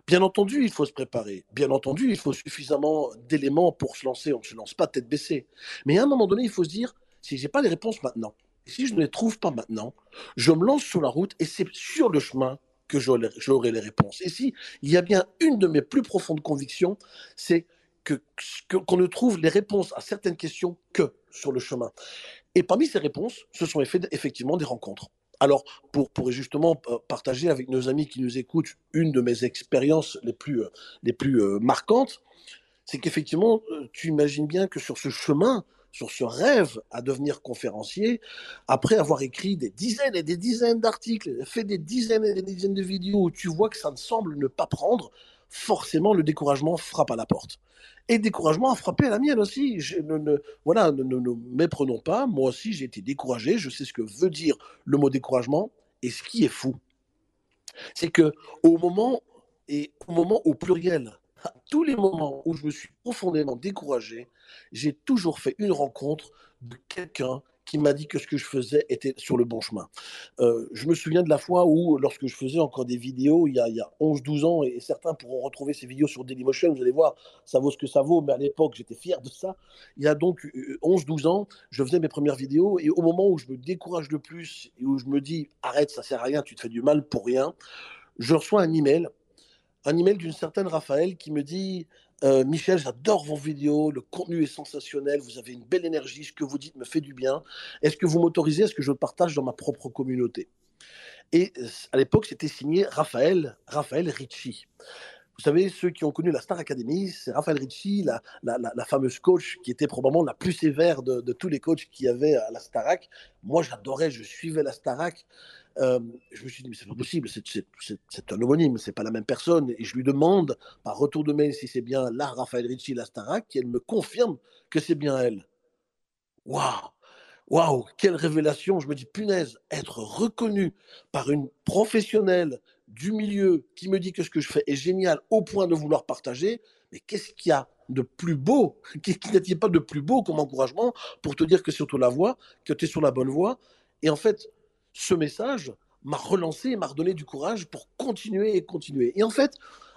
Speaker 2: Bien entendu, il faut se préparer. Bien entendu, il faut suffisamment d'éléments pour se lancer. On ne se lance pas tête baissée. Mais à un moment donné, il faut se dire, si je n'ai pas les réponses maintenant, si je ne les trouve pas maintenant, je me lance sur la route et c'est sur le chemin que j'aurai les réponses. Et si il y a bien une de mes plus profondes convictions, c'est qu'on ne trouve les réponses à certaines questions que sur le chemin. Et parmi ces réponses, ce sont effectivement des rencontres. Alors, pour, pour justement euh, partager avec nos amis qui nous écoutent une de mes expériences les plus, euh, les plus euh, marquantes, c'est qu'effectivement, tu imagines bien que sur ce chemin, sur ce rêve à devenir conférencier, après avoir écrit des dizaines et des dizaines d'articles, fait des dizaines et des dizaines de vidéos où tu vois que ça ne semble ne pas prendre, forcément le découragement frappe à la porte. Et découragement a frappé à la mienne aussi. Je, ne, ne, voilà, ne, ne, méprenons pas. Moi aussi, j'ai été découragé. Je sais ce que veut dire le mot découragement. Et ce qui est fou, c'est que au moment et au moment au pluriel, à tous les moments où je me suis profondément découragé, j'ai toujours fait une rencontre de quelqu'un qui m'a dit que ce que je faisais était sur le bon chemin. Euh, je me souviens de la fois où, lorsque je faisais encore des vidéos, il y a, a 11-12 ans, et certains pourront retrouver ces vidéos sur Dailymotion, vous allez voir, ça vaut ce que ça vaut, mais à l'époque, j'étais fier de ça. Il y a donc 11-12 euh, ans, je faisais mes premières vidéos, et au moment où je me décourage le plus, et où je me dis, arrête, ça sert à rien, tu te fais du mal pour rien, je reçois un email, un email d'une certaine Raphaël qui me dit euh, Michel, j'adore vos vidéos, le contenu est sensationnel, vous avez une belle énergie, ce que vous dites me fait du bien. Est-ce que vous m'autorisez à ce que je le partage dans ma propre communauté? Et à l'époque, c'était signé Raphaël, Raphaël Ricci. Vous savez, ceux qui ont connu la Star Academy, c'est Raphaël Ricci, la, la, la, fameuse coach qui était probablement la plus sévère de, de tous les coachs qu'il y avait à la Starac. Moi, j'adorais, je suivais la Starac. Euh, je me suis dit, mais c'est pas possible, c'est un homonyme, c'est pas la même personne. Et je lui demande, par retour de mail, si c'est bien la Raphaël Ricci, la Starac, et elle me confirme que c'est bien elle. Waouh! Waouh, quelle révélation! Je me dis, punaise, être reconnu par une professionnelle du milieu qui me dit que ce que je fais est génial au point de vouloir partager, mais qu'est-ce qu'il y a de plus beau? Qu'il n'y a pas de plus beau comme encouragement pour te dire que sur la voie, que tu es sur la bonne voie? Et en fait, ce message m'a relancé et m'a redonné du courage pour continuer et continuer. Et en fait,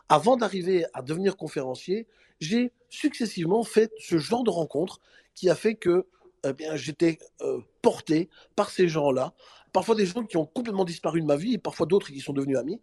Speaker 2: avant d'arriver à devenir conférencier, j'ai successivement fait ce genre de rencontres qui a fait que eh j'étais euh, porté par ces gens-là. Parfois des gens qui ont complètement disparu de ma vie et parfois d'autres qui sont devenus amis.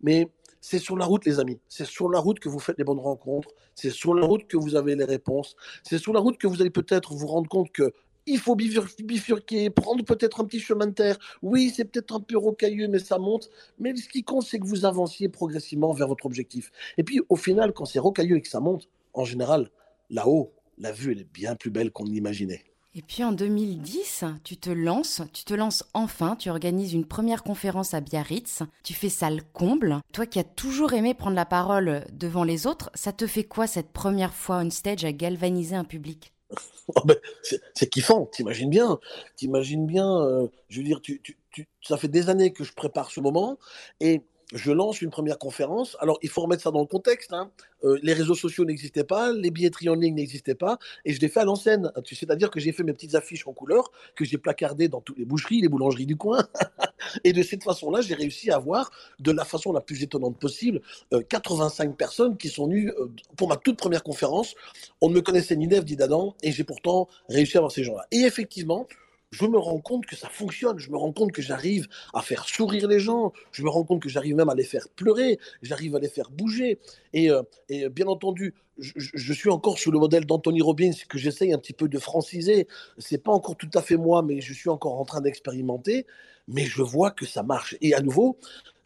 Speaker 2: Mais c'est sur la route, les amis. C'est sur la route que vous faites les bonnes rencontres. C'est sur la route que vous avez les réponses. C'est sur la route que vous allez peut-être vous rendre compte que il faut bifurquer, prendre peut-être un petit chemin de terre. Oui, c'est peut-être un peu rocailleux, mais ça monte. Mais ce qui compte, c'est que vous avanciez progressivement vers votre objectif. Et puis, au final, quand c'est rocailleux et que ça monte, en général, là-haut, la vue, elle est bien plus belle qu'on l'imaginait.
Speaker 1: Et puis en 2010, tu te lances, tu te lances enfin, tu organises une première conférence à Biarritz, tu fais salle comble. Toi qui as toujours aimé prendre la parole devant les autres, ça te fait quoi cette première fois on stage à galvaniser un public?
Speaker 2: oh, ben, c'est kiffant, t'imagines bien. T'imagines bien, euh, je veux dire, tu, ça fait des années que je prépare ce moment et je lance une première conférence. Alors, il faut remettre ça dans le contexte. Hein. Euh, les réseaux sociaux n'existaient pas, les billetteries en ligne n'existaient pas, et je l'ai fait à l'ancienne. C'est-à-dire que j'ai fait mes petites affiches en couleur, que j'ai placardées dans toutes les boucheries, les boulangeries du coin. et de cette façon-là, j'ai réussi à avoir, de la façon la plus étonnante possible, 85 euh, personnes qui sont venues euh, pour ma toute première conférence. On ne me connaissait ni d'Ève ni d'Adam, et j'ai pourtant réussi à avoir ces gens-là. Et effectivement, je me rends compte que ça fonctionne, je me rends compte que j'arrive à faire sourire les gens, je me rends compte que j'arrive même à les faire pleurer, j'arrive à les faire bouger. Et, euh, bien entendu, je, suis encore sous le modèle d'Anthony Robbins que j'essaye un petit peu de franciser. C'est pas encore tout à fait moi, mais je suis encore en train d'expérimenter. Mais je vois que ça marche. Et à nouveau,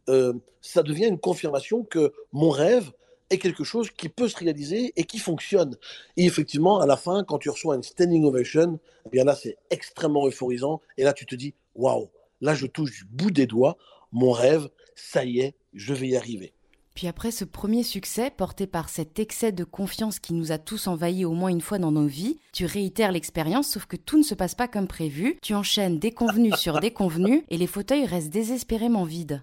Speaker 2: euh, ça devient une confirmation que mon rêve, quelque chose qui peut se réaliser et qui fonctionne. Et effectivement, à la fin, quand tu reçois une standing ovation, eh bien là, c'est extrêmement euphorisant. Et là, tu te dis, waouh, là, je touche du bout des doigts mon rêve, ça y est, je vais y arriver.
Speaker 1: Puis après ce premier succès, porté par cet excès de confiance qui nous a tous envahis au moins une fois dans nos vies, tu réitères l'expérience, sauf que tout ne se passe pas comme prévu. Tu enchaînes déconvenus sur déconvenus et les fauteuils restent désespérément vides.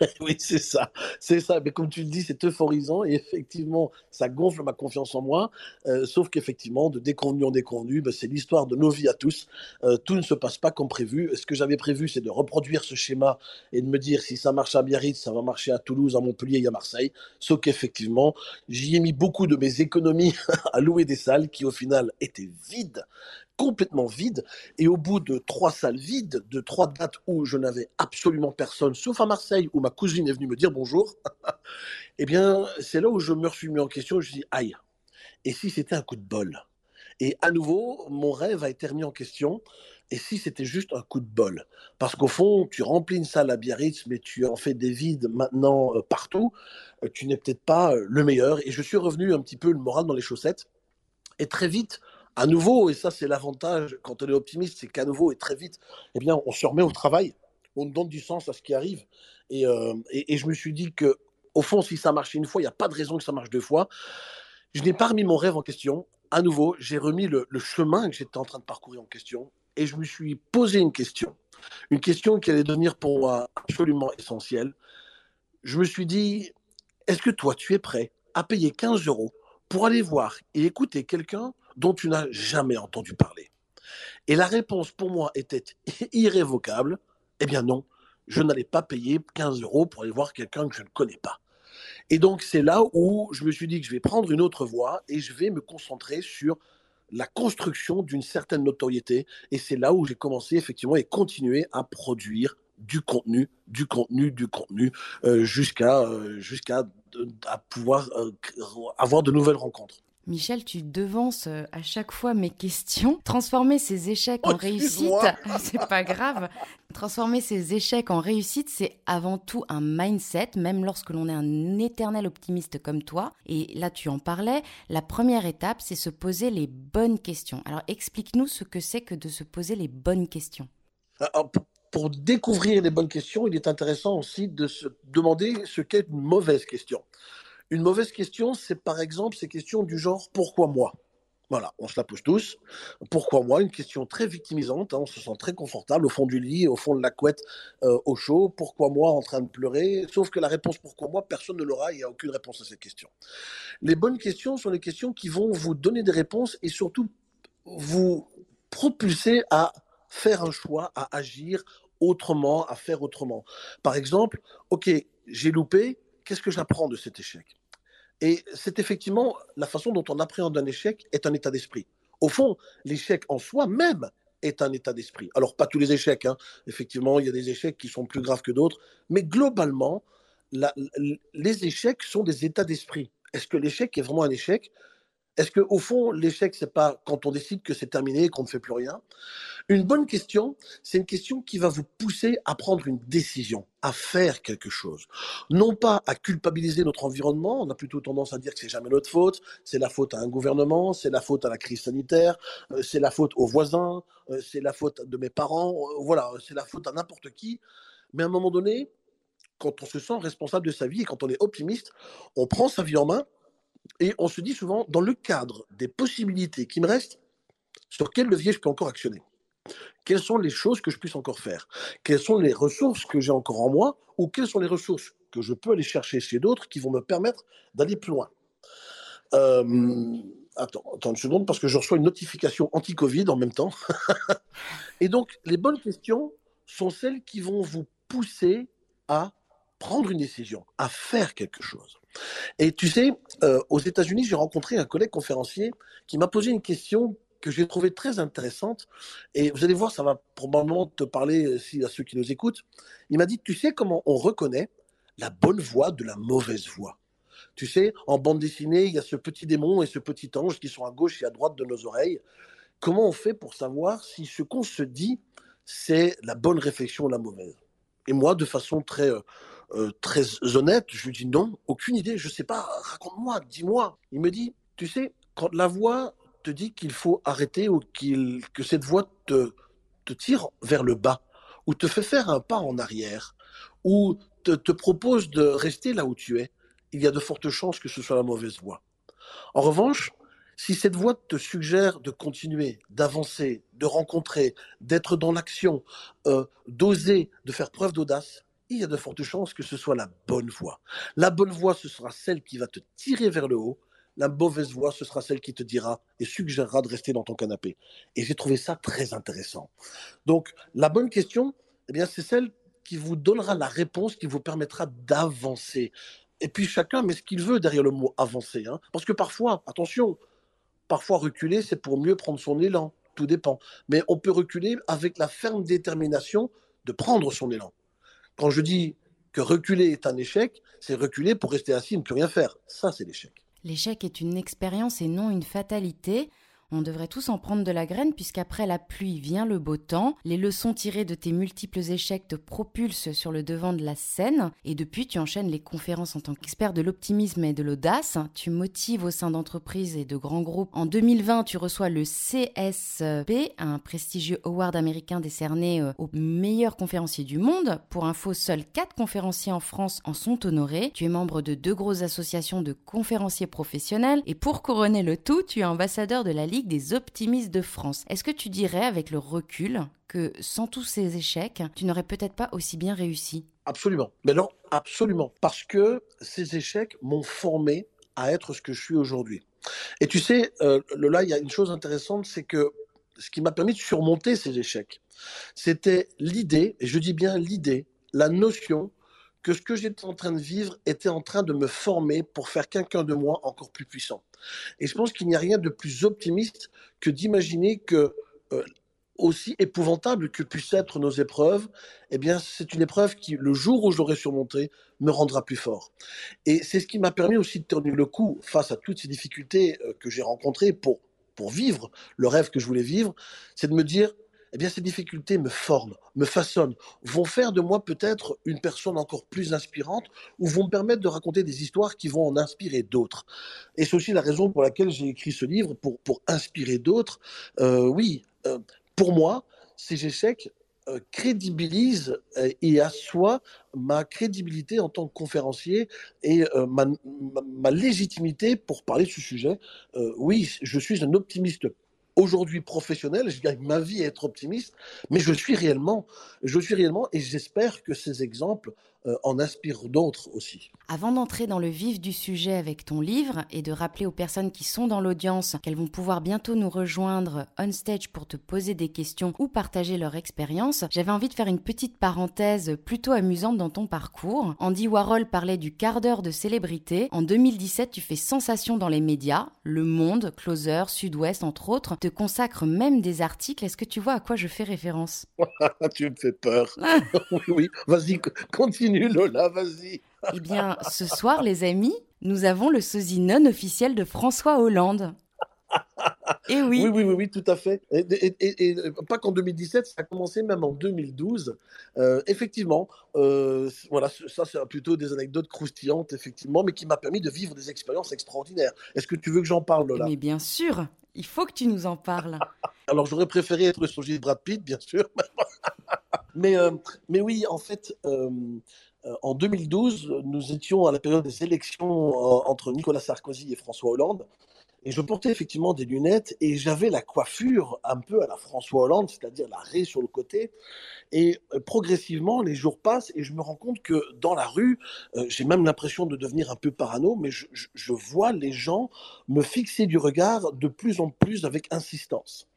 Speaker 2: oui, c'est ça. C'est ça. Mais comme tu le dis, c'est euphorisant et effectivement, ça gonfle ma confiance en moi. Euh, sauf qu'effectivement, de déconvenu en déconvenu, ben, c'est l'histoire de nos vies à tous. Euh, tout ne se passe pas comme prévu. Ce que j'avais prévu, c'est de reproduire ce schéma et de me dire si ça marche à Biarritz, ça va marcher à Toulouse, à Montpellier et à Marseille. Sauf qu'effectivement, j'y ai mis beaucoup de mes économies à louer des salles qui, au final, étaient vides complètement vide. Et au bout de trois salles vides, de trois dates où je n'avais absolument personne, sauf à Marseille, où ma cousine est venue me dire bonjour, eh bien, c'est là où je me suis mis en question. Je me suis dit, aïe, et si c'était un coup de bol? Et à nouveau, mon rêve a été remis en question. Et si c'était juste un coup de bol? Parce qu'au fond, tu remplis une salle à Biarritz, mais tu en fais des vides maintenant euh, partout. Euh, tu n'es peut-être pas euh, le meilleur. Et je suis revenu un petit peu le moral dans les chaussettes. Et très vite, à nouveau, et ça c'est l'avantage quand on est optimiste, c'est qu'à nouveau et très vite, eh bien, on se remet au travail, on donne du sens à ce qui arrive. Et, euh, je me suis dit que, au fond, si ça marche une fois, il n'y a pas de raison que ça marche deux fois. Je n'ai pas remis mon rêve en question. À nouveau, j'ai remis le, chemin que j'étais en train de parcourir en question et je me suis posé une question. Une question qui allait devenir pour moi absolument essentielle. Je me suis dit, est-ce que toi, tu es prêt à payer 15 euros pour aller voir et écouter quelqu'un dont tu n'as jamais entendu parler Et la réponse pour moi était irrévocable. Eh bien non, je n'allais pas payer 15 euros pour aller voir quelqu'un que je ne connais pas. Et donc c'est là où je me suis dit que je vais prendre une autre voie et je vais me concentrer sur la construction d'une certaine notoriété. Et c'est là où j'ai commencé effectivement et continuer à produire du contenu, du contenu, du contenu, euh, jusqu'à euh, jusqu'à pouvoir euh, avoir de nouvelles rencontres.
Speaker 1: Michel, tu devances euh, à chaque fois mes questions. Transformer ces échecs en réussite, c'est pas grave. Transformer ces échecs en réussite, c'est avant tout un mindset, même lorsque l'on est un éternel optimiste comme toi. Et là, tu en parlais. La première étape, c'est se poser les bonnes questions. Alors, explique-nous ce que c'est que de se poser les bonnes questions.
Speaker 2: pour découvrir les bonnes questions, il est intéressant aussi de se demander ce qu'est une mauvaise question. Une mauvaise question, c'est par exemple ces questions du genre pourquoi moi? Voilà, on se la pose tous. Pourquoi moi? Une question très victimisante. Hein, on se sent très confortable au fond du lit, au fond de la couette, euh, au chaud. Pourquoi moi? En train de pleurer Sauf que la réponse pourquoi moi, personne ne l'aura. Il n'y a aucune réponse à cette question. Les bonnes questions sont les questions qui vont vous donner des réponses et surtout vous propulser à faire un choix, à agir autrement, à faire autrement. Par exemple, ok, j'ai loupé. Qu'est-ce que j'apprends de cet échec? Et c'est effectivement la façon dont on appréhende un échec est un état d'esprit. Au fond, l'échec en soi-même est un état d'esprit. Alors, pas tous les échecs, hein. effectivement, il y a des échecs qui sont plus graves que d'autres, mais globalement, les échecs sont des états d'esprit. Est-ce que l'échec est vraiment un échec? Est-ce qu'au fond, l'échec, c'est pas quand on décide que c'est terminé et qu'on ne fait plus rien? Une bonne question, c'est une question qui va vous pousser à prendre une décision, à faire quelque chose. Non pas à culpabiliser notre environnement, on a plutôt tendance à dire que c'est jamais notre faute, c'est la faute à un gouvernement, c'est la faute à la crise sanitaire, euh, c'est la faute aux voisins, euh, c'est la faute de mes parents, euh, voilà, c'est la faute à n'importe qui. Mais à un moment donné, quand on se sent responsable de sa vie et quand on est optimiste, on prend sa vie en main et on se dit souvent, dans le cadre des possibilités qui me restent, sur quel levier je peux encore actionner? Quelles sont les choses que je puisse encore faire? Quelles sont les ressources que j'ai encore en moi? Ou quelles sont les ressources que je peux aller chercher chez d'autres qui vont me permettre d'aller plus loin? Euh, attends, attends une seconde parce que je reçois une notification anti-Covid en même temps. et donc, les bonnes questions sont celles qui vont vous pousser à prendre une décision, à faire quelque chose. Et tu sais, euh, aux États-Unis, j'ai rencontré un collègue conférencier qui m'a posé une question que j'ai trouvée très intéressante. Et vous allez voir, ça va probablement te parler euh, à ceux qui nous écoutent. Il m'a dit, tu sais comment on reconnaît la bonne voix de la mauvaise voix? Tu sais, en bande dessinée, il y a ce petit démon et ce petit ange qui sont à gauche et à droite de nos oreilles. Comment on fait pour savoir si ce qu'on se dit, c'est la bonne réflexion ou la mauvaise? Et moi, de façon très... Euh, très honnête, je lui dis non, aucune idée, je sais pas, raconte-moi, dis-moi. Il me dit, tu sais, quand la voix te dit qu'il faut arrêter ou que cette voix te, te tire vers le bas, ou te fait faire un pas en arrière, ou te, te propose de rester là où tu es, il y a de fortes chances que ce soit la mauvaise voie. En revanche, si cette voix te suggère de continuer, d'avancer, de rencontrer, d'être dans l'action, euh, d'oser, de faire preuve d'audace, il y a de fortes chances que ce soit la bonne voie. La bonne voie, ce sera celle qui va te tirer vers le haut. La mauvaise voie, ce sera celle qui te dira et suggérera de rester dans ton canapé. Et j'ai trouvé ça très intéressant. Donc, la bonne question, eh bien, c'est celle qui vous donnera la réponse qui vous permettra d'avancer. Et puis chacun met ce qu'il veut derrière le mot avancer. Hein. Parce que parfois, attention, parfois reculer, c'est pour mieux prendre son élan. Tout dépend. Mais on peut reculer avec la ferme détermination de prendre son élan. Quand je dis que reculer est un échec, c'est reculer pour rester assis et ne plus rien faire. Ça, c'est l'échec.
Speaker 1: L'échec est une expérience et non une fatalité. On devrait tous en prendre de la graine puisqu'après la pluie vient le beau temps. Les leçons tirées de tes multiples échecs te propulsent sur le devant de la scène et depuis tu enchaînes les conférences en tant qu'expert de l'optimisme et de l'audace. Tu motives au sein d'entreprises et de grands groupes. En 2020, tu reçois le CSP, un prestigieux award américain décerné euh, aux meilleurs conférenciers du monde. Pour info, seuls quatre conférenciers en France en sont honorés. Tu es membre de deux grosses associations de conférenciers professionnels et pour couronner le tout, tu es ambassadeur de la des optimistes de France. Est-ce que tu dirais avec le recul que sans tous ces échecs, tu n'aurais peut-être pas aussi bien réussi?
Speaker 2: Absolument. Mais non, absolument. Parce que ces échecs m'ont formé à être ce que je suis aujourd'hui. Et tu sais, euh, là, il y a une chose intéressante, c'est que ce qui m'a permis de surmonter ces échecs, c'était l'idée, et je dis bien l'idée, la notion que ce que j'étais en train de vivre était en train de me former pour faire quelqu'un de moi encore plus puissant. Et je pense qu'il n'y a rien de plus optimiste que d'imaginer que, euh, aussi épouvantable que puissent être nos épreuves, eh bien, c'est une épreuve qui, le jour où je l'aurai surmontée, me rendra plus fort. Et c'est ce qui m'a permis aussi de tenir le coup face à toutes ces difficultés euh, que j'ai rencontrées pour, pour vivre le rêve que je voulais vivre, c'est de me dire, eh bien, ces difficultés me forment, me façonnent, vont faire de moi peut-être une personne encore plus inspirante ou vont me permettre de raconter des histoires qui vont en inspirer d'autres. Et c'est aussi la raison pour laquelle j'ai écrit ce livre, pour, pour inspirer d'autres. Euh, oui, euh, pour moi, ces échecs euh, crédibilisent et assoient ma crédibilité en tant que conférencier et ma, ma, légitimité pour parler de ce sujet. oui, je suis un optimiste aujourd'hui professionnel, je gagne ma vie à être optimiste, mais je suis réellement, je suis réellement, et j'espère que ces exemples en inspirent d'autres aussi.
Speaker 1: Avant d'entrer dans le vif du sujet avec ton livre et de rappeler aux personnes qui sont dans l'audience qu'elles vont pouvoir bientôt nous rejoindre on stage pour te poser des questions ou partager leur expérience, j'avais envie de faire une petite parenthèse plutôt amusante dans ton parcours. Andy Warhol parlait du quart d'heure de célébrité. En 2017, tu fais sensation dans les médias. Le Monde, Closer, Sud-Ouest, entre autres, te consacrent même des articles. Est-ce que tu vois à quoi je fais référence?
Speaker 2: Tu me fais peur. oui, vas-y, continue Lola, vas-y.
Speaker 1: Eh bien, ce soir, les amis, nous avons le sosie non officiel de François Hollande. Et oui.
Speaker 2: oui. Oui, oui, oui, tout à fait. Et, pas qu'en 2017, ça a commencé même en 2012. Euh, effectivement, euh, voilà, ça c'est plutôt des anecdotes croustillantes, effectivement, mais qui m'a permis de vivre des expériences extraordinaires. Est-ce que tu veux que j'en parle, Lola?
Speaker 1: Mais bien sûr, il faut que tu nous en parles.
Speaker 2: Alors j'aurais préféré être le sosie de Brad Pitt, bien sûr. mais, euh, mais oui, en fait, en 2012, nous étions à la période des élections entre Nicolas Sarkozy et François Hollande. Et je portais effectivement des lunettes et j'avais la coiffure un peu à la François Hollande, c'est-à-dire la raie sur le côté. Et euh, progressivement, les jours passent et je me rends compte que dans la rue, euh, j'ai même l'impression de devenir un peu parano, mais je, je, vois les gens me fixer du regard de plus en plus avec insistance.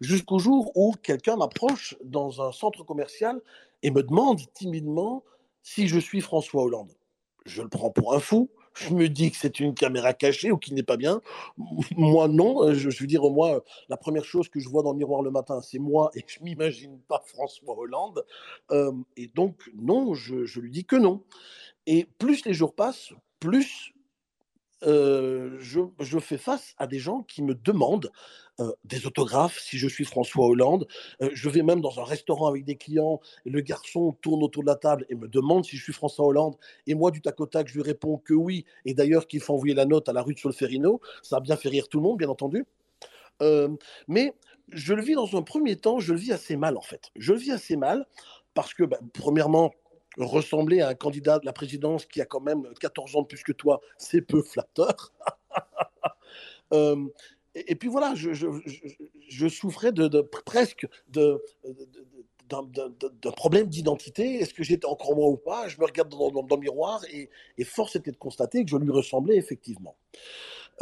Speaker 2: Jusqu'au jour où quelqu'un m'approche dans un centre commercial et me demande timidement si je suis François Hollande. Je le prends pour un fou je me dis que c'est une caméra cachée ou qu'il n'est pas bien. Moi, non. Euh, je, veux dire, moi, la première chose que je vois dans le miroir le matin, c'est moi et je m'imagine pas François Hollande. Euh, et donc, non, je, lui dis que non. Et plus les jours passent, plus euh, je, fais face à des gens qui me demandent euh, des autographes si je suis François Hollande. Euh, je vais même dans un restaurant avec des clients le garçon tourne autour de la table et me demande si je suis François Hollande. Et moi, du tac au tac, je lui réponds que oui. Et d'ailleurs, qu'il faut envoyer la note à la rue de Solferino. Ça a bien fait rire tout le monde, bien entendu. mais je le vis dans un premier temps, je le vis assez mal en fait. Je le vis assez mal parce que, bah, premièrement, ressembler à un candidat de la présidence qui a quand même 14 ans de plus que toi, c'est peu flatteur. Euh, et, puis voilà, je, souffrais de, presque d'un problème d'identité. Est-ce que j'étais encore moi ou pas? Je me regarde dans, le miroir et, force était de constater que je lui ressemblais effectivement.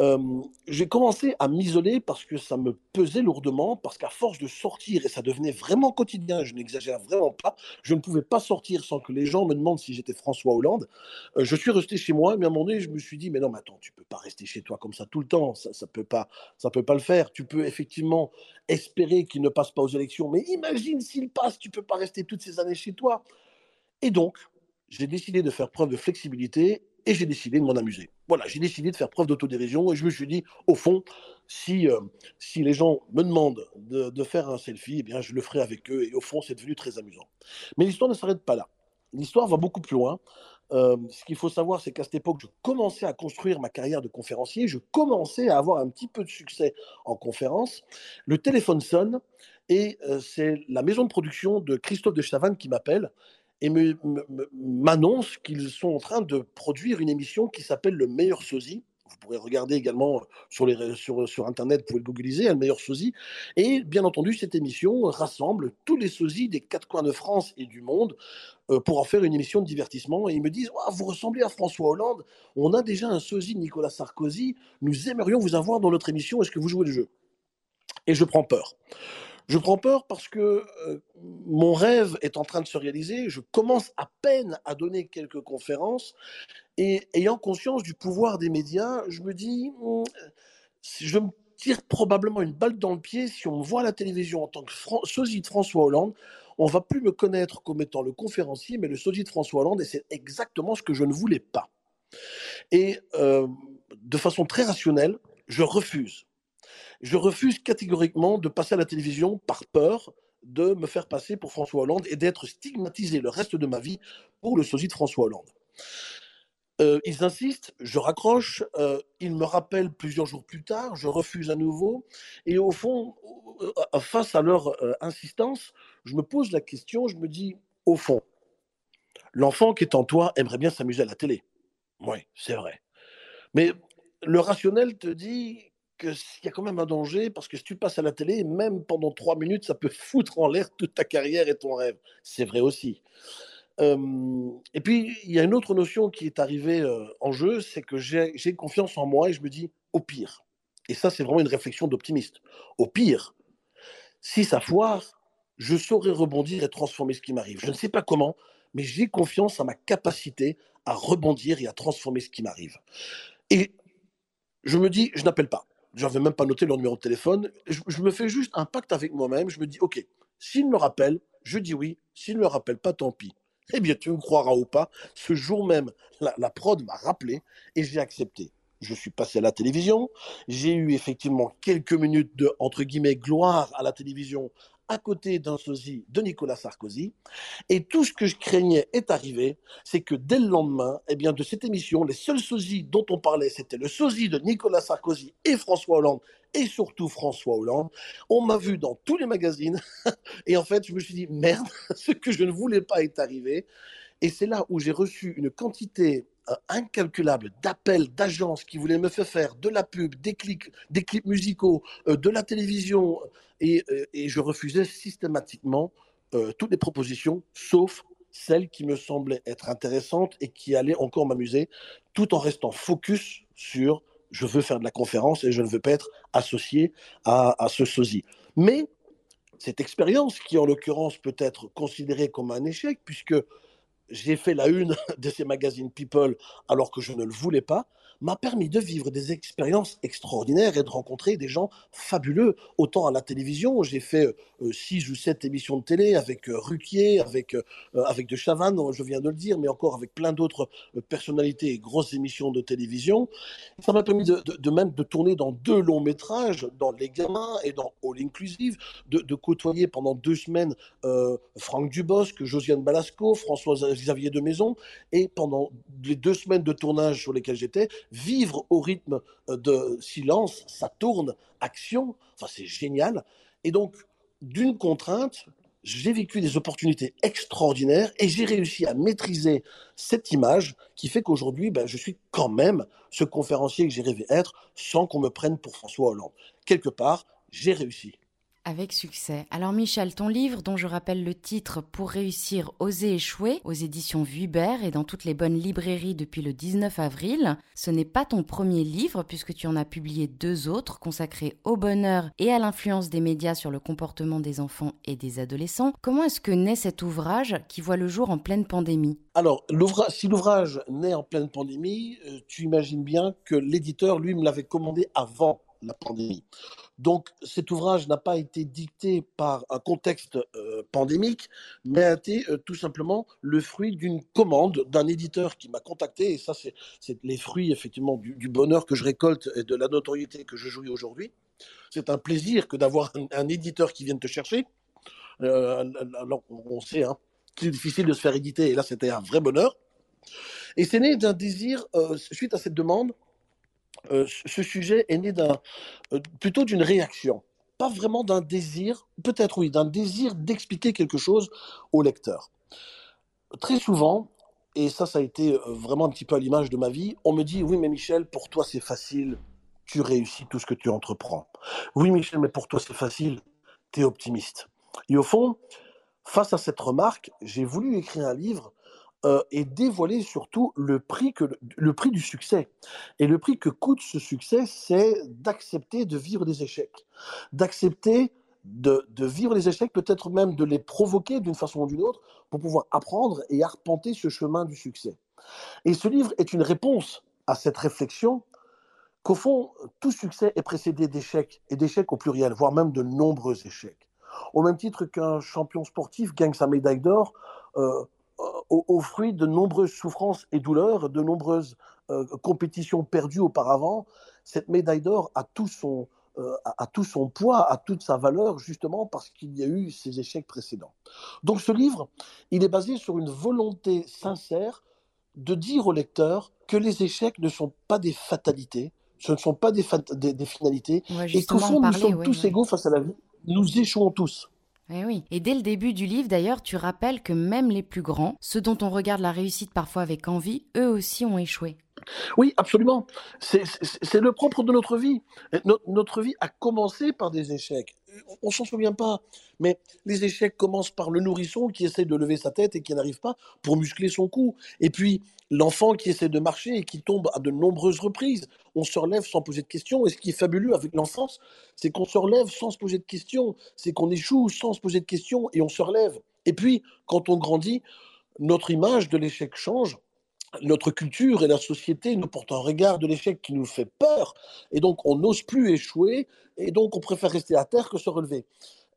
Speaker 2: Euh, j'ai commencé à m'isoler parce que ça me pesait lourdement, parce qu'à force de sortir, et ça devenait vraiment quotidien, je n'exagère vraiment pas, je ne pouvais pas sortir sans que les gens me demandent si j'étais François Hollande. Euh, je suis resté chez moi, mais à un moment donné, je me suis dit, mais non, mais attends, tu peux pas rester chez toi comme ça tout le temps, ça ne peut, pas, ça peut pas le faire. Tu peux effectivement espérer qu'il ne passe pas aux élections, mais imagine s'il passe, tu peux pas rester toutes ces années chez toi. Et donc, j'ai décidé de faire preuve de flexibilité et j'ai décidé de m'en amuser. Voilà, j'ai décidé de faire preuve d'autodérision et je me suis dit, au fond, si, euh, si les gens me demandent de, faire un selfie, eh bien, je le ferai avec eux et au fond, c'est devenu très amusant. Mais l'histoire ne s'arrête pas là. L'histoire va beaucoup plus loin. Euh, ce qu'il faut savoir, c'est qu'à cette époque, je commençais à construire ma carrière de conférencier, je commençais à avoir un petit peu de succès en conférence. Le téléphone sonne et euh, c'est la maison de production de Christophe de Chavannes qui m'appelle et m'annonce qu'ils sont en train de produire une émission qui s'appelle Le meilleur sosie. Vous pourrez regarder également sur, les, sur, Internet, vous pouvez le googliser, Le meilleur sosie. Et bien entendu, cette émission rassemble tous les sosies des quatre coins de France et du monde euh, pour en faire une émission de divertissement. Et ils me disent Vous ressemblez à François Hollande, on a déjà un sosie de Nicolas Sarkozy, nous aimerions vous avoir dans notre émission, est-ce que vous jouez le jeu? Et je prends peur. Je prends peur parce que euh, mon rêve est en train de se réaliser. Je commence à peine à donner quelques conférences et ayant conscience du pouvoir des médias, je me dis, hmm, je me tire probablement une balle dans le pied si on me voit à la télévision en tant que sosie de François Hollande. On va plus me connaître comme étant le conférencier, mais le sosie de François Hollande, et c'est exactement ce que je ne voulais pas. Et euh, de façon très rationnelle, je refuse je refuse catégoriquement de passer à la télévision par peur de me faire passer pour François Hollande et d'être stigmatisé le reste de ma vie pour le sosie de François Hollande. Euh, ils insistent, je raccroche, euh, ils me rappellent plusieurs jours plus tard, je refuse à nouveau, et au fond, euh, face à leur insistance, je me pose la question, je me dis, au fond, l'enfant qui est en toi aimerait bien s'amuser à la télé. Oui, c'est vrai. Mais le rationnel te dit qu'il y a quand même un danger parce que si tu passes à la télé, même pendant trois minutes, ça peut foutre en l'air toute ta carrière et ton rêve. C'est vrai aussi. et puis, il y a une autre notion qui est arrivée en jeu, c'est que j'ai confiance en moi et je me dis, au pire, et ça c'est vraiment une réflexion d'optimiste, au pire, si ça foire, je saurai rebondir et transformer ce qui m'arrive. Je ne sais pas comment, mais j'ai confiance à ma capacité à rebondir et à transformer ce qui m'arrive. Et je me dis, je n'appelle pas je n'avais même pas noté leur numéro de téléphone. Je, me fais juste un pacte avec moi-même. Je me dis, OK, s'il me rappelle, je dis oui. S'il ne me rappelle pas, tant pis. Eh bien, tu me croiras ou pas, ce jour même, la, prod m'a rappelé et j'ai accepté. je suis passé à la télévision. J'ai eu effectivement quelques minutes de, entre guillemets, gloire à la télévision à côté d'un sosie de Nicolas Sarkozy. Et tout ce que je craignais est arrivé, c'est que dès le lendemain, eh bien, de cette émission, les seuls sosies dont on parlait, c'était le sosie de Nicolas Sarkozy et François Hollande, et surtout François Hollande. On m'a vu dans tous les magazines, et en fait, je me suis dit, merde, ce que je ne voulais pas est arrivé. Et c'est là où j'ai reçu une quantité euh, incalculable d'appels d'agences qui voulaient me faire faire de la pub, des clips, des clips musicaux, euh, de la télévision, et, euh, et je refusais systématiquement toutes les propositions, sauf celles qui me semblaient être intéressantes et qui allaient encore m'amuser, tout en restant focus sur je veux faire de la conférence et je ne veux pas être associé à, à ce sosie. Mais cette expérience, qui en l'occurrence peut être considérée comme un échec, puisque j'ai fait la une de ces magazines People alors que je ne le voulais pas, m'a permis de vivre des expériences extraordinaires et de rencontrer des gens fabuleux. Autant à la télévision, j'ai fait euh, six ou sept émissions de télé avec euh, Ruquier, avec, euh, avec De Chavannes, je viens de le dire, mais encore avec plein d'autres personnalités et grosses émissions de télévision. Ça m'a permis de, même de tourner dans deux longs métrages, dans Les Gamins et dans All Inclusive, de, côtoyer pendant deux semaines Franck Dubosc, Josiane Balasco, François Xavier de Maison, et pendant les deux semaines de tournage sur lesquelles j'étais, vivre au rythme euh, de silence, ça tourne, action, enfin c'est génial. Et donc, d'une contrainte, j'ai vécu des opportunités extraordinaires et j'ai réussi à maîtriser cette image qui fait qu'aujourd'hui, ben, je suis quand même ce conférencier que j'ai rêvé être sans qu'on me prenne pour François Hollande. Quelque part, j'ai réussi.
Speaker 1: Avec succès. Alors Michel, ton livre, dont je rappelle le titre Pour réussir, oser échouer, aux éditions Vuibert et dans toutes les bonnes librairies depuis le 19 avril, ce n'est pas ton premier livre puisque tu en as publié deux autres consacrés au bonheur et à l'influence des médias sur le comportement des enfants et des adolescents. Comment est-ce que naît cet ouvrage qui voit le jour en pleine pandémie?
Speaker 2: Alors, si l'ouvrage naît en pleine pandémie, euh, tu imagines bien que l'éditeur, lui, me l'avait commandé avant la pandémie. Donc cet ouvrage n'a pas été dicté par un contexte euh, pandémique, mais a été euh, tout simplement le fruit d'une commande d'un éditeur qui m'a contacté, et ça c'est les fruits effectivement du, bonheur que je récolte et de la notoriété que je jouis aujourd'hui. C'est un plaisir que d'avoir un, éditeur qui vienne te chercher. Euh, alors on sait hein, qu'il est difficile de se faire éditer, et là c'était un vrai bonheur. Et c'est né d'un désir, suite à cette demande, euh, ce sujet est né d'un, euh, plutôt d'une réaction, pas vraiment d'un désir, peut-être oui, d'un désir d'expliquer quelque chose au lecteur. Très souvent, et ça, ça a été euh, vraiment un petit peu à l'image de ma vie, on me dit, oui, mais Michel, pour toi c'est facile, tu réussis tout ce que tu entreprends. Oui, Michel, mais pour toi c'est facile, tu es optimiste. Et au fond, face à cette remarque, j'ai voulu écrire un livre euh, et dévoiler surtout le prix, que, le prix du succès. Et le prix que coûte ce succès, c'est d'accepter de vivre des échecs, d'accepter de, de, vivre les échecs, peut-être même de les provoquer d'une façon ou d'une autre pour pouvoir apprendre et arpenter ce chemin du succès. Et ce livre est une réponse à cette réflexion qu'au fond, tout succès est précédé d'échecs, et d'échecs au pluriel, voire même de nombreux échecs. Au même titre qu'un champion sportif gagne sa médaille d'or, euh, au, fruit de nombreuses souffrances et douleurs, de nombreuses euh, compétitions perdues auparavant, cette médaille d'or a tout son, euh, a, tout son poids, a toute sa valeur, justement parce qu'il y a eu ces échecs précédents. Donc ce livre, il est basé sur une volonté sincère de dire au lecteur que les échecs ne sont pas des fatalités, ce ne sont pas des, des, finalités, et qu'au fond, nous sommes tous égaux face à la vie, nous échouons tous.
Speaker 1: Eh oui. Et dès le début du livre, d'ailleurs, tu rappelles que même les plus grands, ceux dont on regarde la réussite parfois avec envie, eux aussi ont échoué.
Speaker 2: Oui, absolument. C'est le propre de notre vie. Notre, vie a commencé par des échecs. On s'en souvient pas, mais les échecs commencent par le nourrisson qui essaie de lever sa tête et qui n'arrive pas pour muscler son cou. Et puis l'enfant qui essaie de marcher et qui tombe à de nombreuses reprises. On se relève sans poser de questions. Et ce qui est fabuleux avec l'enfance, c'est qu'on se relève sans se poser de questions. C'est qu'on échoue sans se poser de questions et on se relève. Et puis, quand on grandit, notre image de l'échec change notre culture et la société nous portent un regard de l'échec qui nous fait peur, et donc on n'ose plus échouer, et donc on préfère rester à terre que se relever.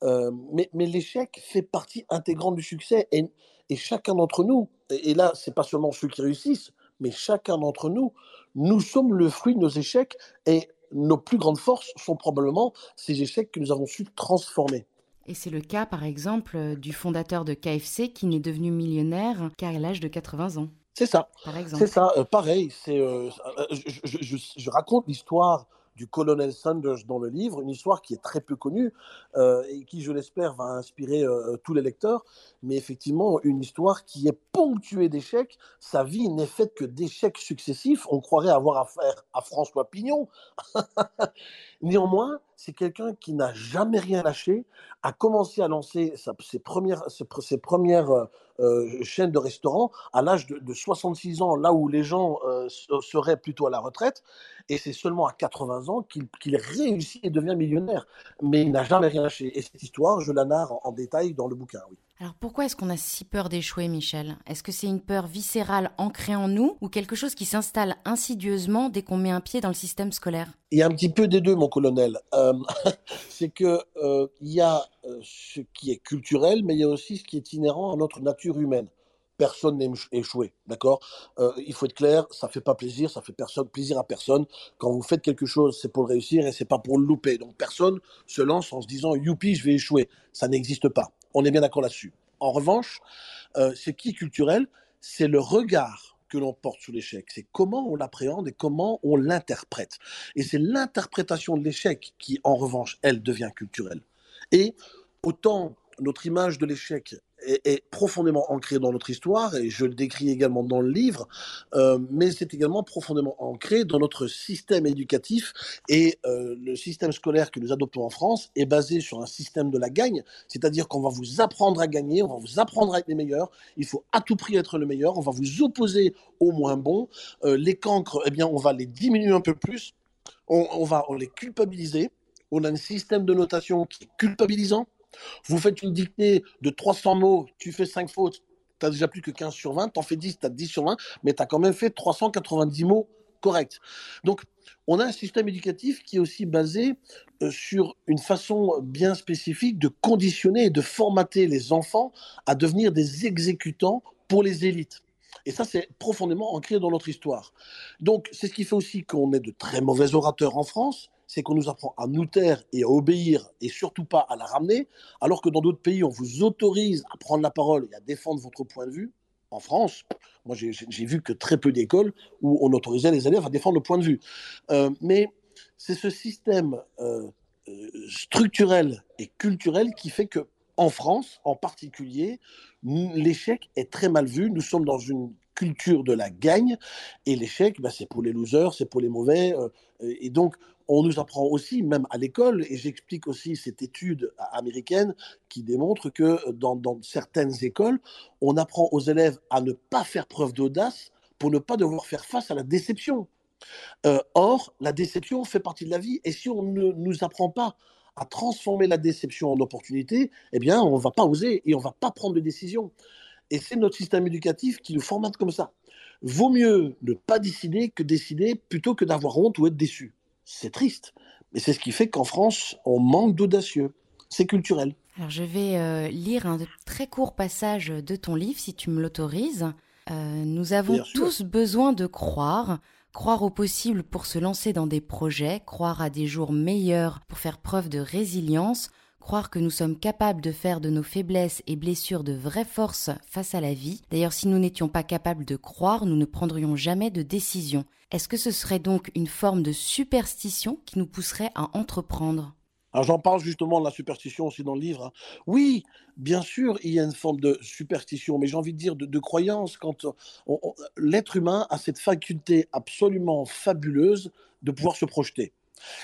Speaker 2: Euh, mais, l'échec fait partie intégrante du succès, et, chacun d'entre nous, et, là, c'est pas seulement ceux qui réussissent, mais chacun d'entre nous, nous sommes le fruit de nos échecs et nos plus grandes forces sont probablement ces échecs que nous avons su transformer.
Speaker 1: Et c'est le cas, par exemple, du fondateur de KFC qui n'est devenu millionnaire qu'à l'âge de 80 ans.
Speaker 2: C'est ça. C'est ça. Euh, pareil. C'est, euh, euh, je, je, raconte l'histoire du colonel Sanders dans le livre, une histoire qui est très peu connue euh, et qui, je l'espère, va inspirer euh, tous les lecteurs, mais effectivement une histoire qui est ponctuée d'échecs. Sa vie n'est faite que d'échecs successifs. On croirait avoir affaire à François Pignon. Néanmoins, c'est quelqu'un qui n'a jamais rien lâché, a commencé à lancer ses premières, ses premières euh, chaînes de restaurants à l'âge de, 66 ans, là où les gens seraient plutôt à la retraite, et c'est seulement à 80 ans qu'il réussit et devient millionnaire. Mais il n'a jamais rien lâché. Et cette histoire, je la narre en, détail dans le bouquin, oui.
Speaker 1: Alors pourquoi est-ce qu'on a si peur d'échouer, Michel? Est-ce que c'est une peur viscérale ancrée en nous ou quelque chose qui s'installe insidieusement dès qu'on met un pied dans le système scolaire?
Speaker 2: Il y a un petit peu des deux, mon colonel. Euh, c'est que euh, il y a euh, ce qui est culturel, mais il y a aussi ce qui est inhérent à notre nature humaine personne n'est échoué, d'accord? Euh, Il faut être clair, ça fait pas plaisir, ça fait personne, plaisir à personne. Quand vous faites quelque chose, c'est pour le réussir et c'est pas pour le louper. Donc personne se lance en se disant youpi, je vais échouer. Ça n'existe pas. On est bien d'accord là-dessus. En revanche, euh, ce qui culturel, c'est le regard que l'on porte sur l'échec. C'est comment on l'appréhende et comment on l'interprète. Et c'est l'interprétation de l'échec qui, en revanche, elle devient culturelle. Et autant notre image de l'échec est, profondément ancré dans notre histoire, et je le décris également dans le livre, euh, mais c'est également profondément ancré dans notre système éducatif, et euh, le système scolaire que nous adoptons en France est basé sur un système de la gagne, c'est-à-dire qu'on va vous apprendre à gagner, on va vous apprendre à être les meilleurs, il faut à tout prix être le meilleur, on va vous opposer aux moins bons, euh, les cancres, eh bien, on va les diminuer un peu plus, on, va les culpabiliser, on a un système de notation qui est culpabilisant, vous faites une dictée de 300 mots, tu fais 5 fautes, tu n'as déjà plus que 15 sur 20, tu en fais 10, tu as 10 sur 20, mais tu as quand même fait 390 mots corrects. Donc, on a un système éducatif qui est aussi basé euh, sur une façon bien spécifique de conditionner et de formater les enfants à devenir des exécutants pour les élites. Et ça, c'est profondément ancré dans notre histoire. Donc, c'est ce qui fait aussi qu'on est de très mauvais orateurs en France, c'est qu'on nous apprend à nous taire et à obéir et surtout pas à la ramener, alors que dans d'autres pays, on vous autorise à prendre la parole et à défendre votre point de vue. En France, moi j'ai vu que très peu d'écoles où on autorisait les élèves à défendre le point de vue. Euh, mais c'est ce système euh, euh, structurel et culturel qui fait que en France, en particulier, l'échec est très mal vu. Nous sommes dans une culture de la gagne et l'échec, bah, c'est pour les losers, c'est pour les mauvais. et donc, on nous apprend aussi, même à l'école, et j'explique aussi cette étude américaine qui démontre que dans, certaines écoles, on apprend aux élèves à ne pas faire preuve d'audace pour ne pas devoir faire face à la déception. Euh, or, la déception fait partie de la vie, et si on ne nous apprend pas à transformer la déception en opportunité, eh bien, on ne va pas oser et on ne va pas prendre de décision. Et c'est notre système éducatif qui nous formate comme ça. Vaut mieux ne pas décider que décider plutôt que d'avoir honte ou être déçu c'est triste. Mais c'est ce qui fait qu'en France, on manque d'audacieux. C'est culturel.
Speaker 1: Alors je vais euh, lire un très court passage de ton livre, si tu me l'autorises. Euh, nous avons tous besoin de croire, croire au possible pour se lancer dans des projets, croire à des jours meilleurs pour faire preuve de résilience, croire que nous sommes capables de faire de nos faiblesses et blessures de vraies forces face à la vie. D'ailleurs, si nous n'étions pas capables de croire, nous ne prendrions jamais de décision. Est-ce que ce serait donc une forme de superstition qui nous pousserait à entreprendre?
Speaker 2: Alors j'en parle justement de la superstition aussi dans le livre. Hein. Oui, bien sûr, il y a une forme de superstition, mais j'ai envie de dire de, croyance quand l'être humain a cette faculté absolument fabuleuse de pouvoir se projeter.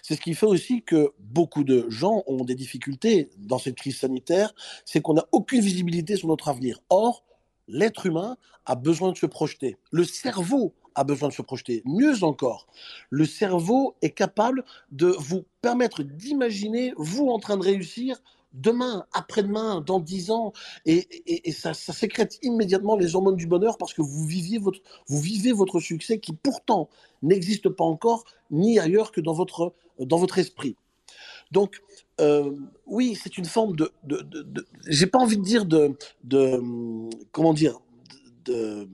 Speaker 2: C'est ce qui fait aussi que beaucoup de gens ont des difficultés dans cette crise sanitaire, c'est qu'on n'a aucune visibilité sur notre avenir. Or, l'être humain a besoin de se projeter. Le cerveau a besoin de se projeter. Mieux encore, le cerveau est capable de vous permettre d'imaginer vous en train de réussir demain, après-demain, dans dix ans, et, ça, sécrète immédiatement les hormones du bonheur parce que vous, viviez votre, vivez votre succès qui pourtant n'existe pas encore ni ailleurs que dans votre, esprit. Donc, euh, oui, c'est une forme de, j'ai pas envie de dire de, de comment dire, de,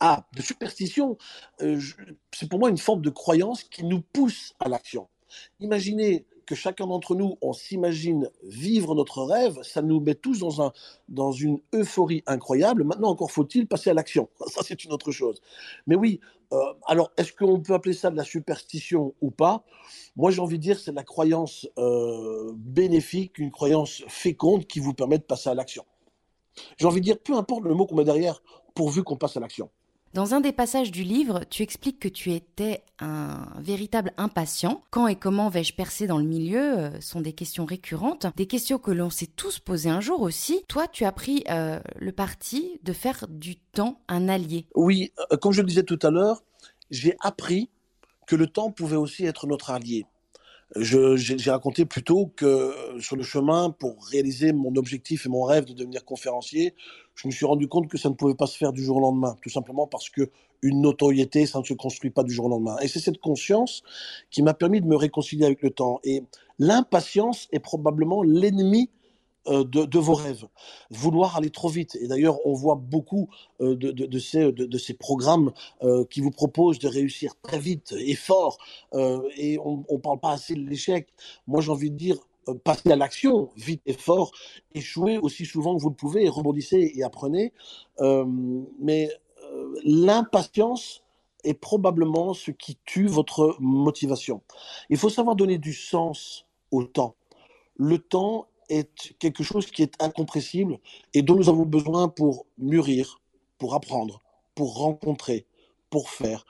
Speaker 2: Ah, de superstition, euh, c'est pour moi une forme de croyance qui nous pousse à l'action. Imaginez que chacun d'entre nous, on s'imagine vivre notre rêve, ça nous met tous dans, un, dans une euphorie incroyable. Maintenant, encore faut-il passer à l'action. Ça, c'est une autre chose. Mais oui, euh, alors, est-ce qu'on peut appeler ça de la superstition ou pas? Moi, j'ai envie de dire c'est de la croyance euh, bénéfique, une croyance féconde qui vous permet de passer à l'action. J'ai envie de dire, peu importe le mot qu'on met derrière, pourvu qu'on passe à l'action.
Speaker 1: Dans un des passages du livre, tu expliques que tu étais un véritable impatient. Quand et comment vais-je percer dans le milieu euh, sont des questions récurrentes, des questions que l'on s'est tous posées un jour aussi. Toi, tu as pris euh, le parti de faire du temps un allié.
Speaker 2: Oui, euh, comme je le disais tout à l'heure, j'ai appris que le temps pouvait aussi être notre allié j'ai raconté plutôt que sur le chemin pour réaliser mon objectif et mon rêve de devenir conférencier, je me suis rendu compte que ça ne pouvait pas se faire du jour au lendemain, tout simplement parce que une notoriété, ça ne se construit pas du jour au lendemain. Et c'est cette conscience qui m'a permis de me réconcilier avec le temps. Et l'impatience est probablement l'ennemi euh, de, vos rêves. Vouloir aller trop vite. Et d'ailleurs, on voit beaucoup euh, de, ces, programmes euh, qui vous proposent de réussir très vite et fort. et on ne parle pas assez de l'échec. Moi, j'ai envie de dire, passez à l'action vite et fort, échouez aussi souvent que vous le pouvez, rebondissez et apprenez. mais l'impatience est probablement ce qui tue votre motivation. Il faut savoir donner du sens au temps. Le temps est quelque chose qui est incompressible et dont nous avons besoin pour mûrir, pour apprendre, pour rencontrer, pour faire.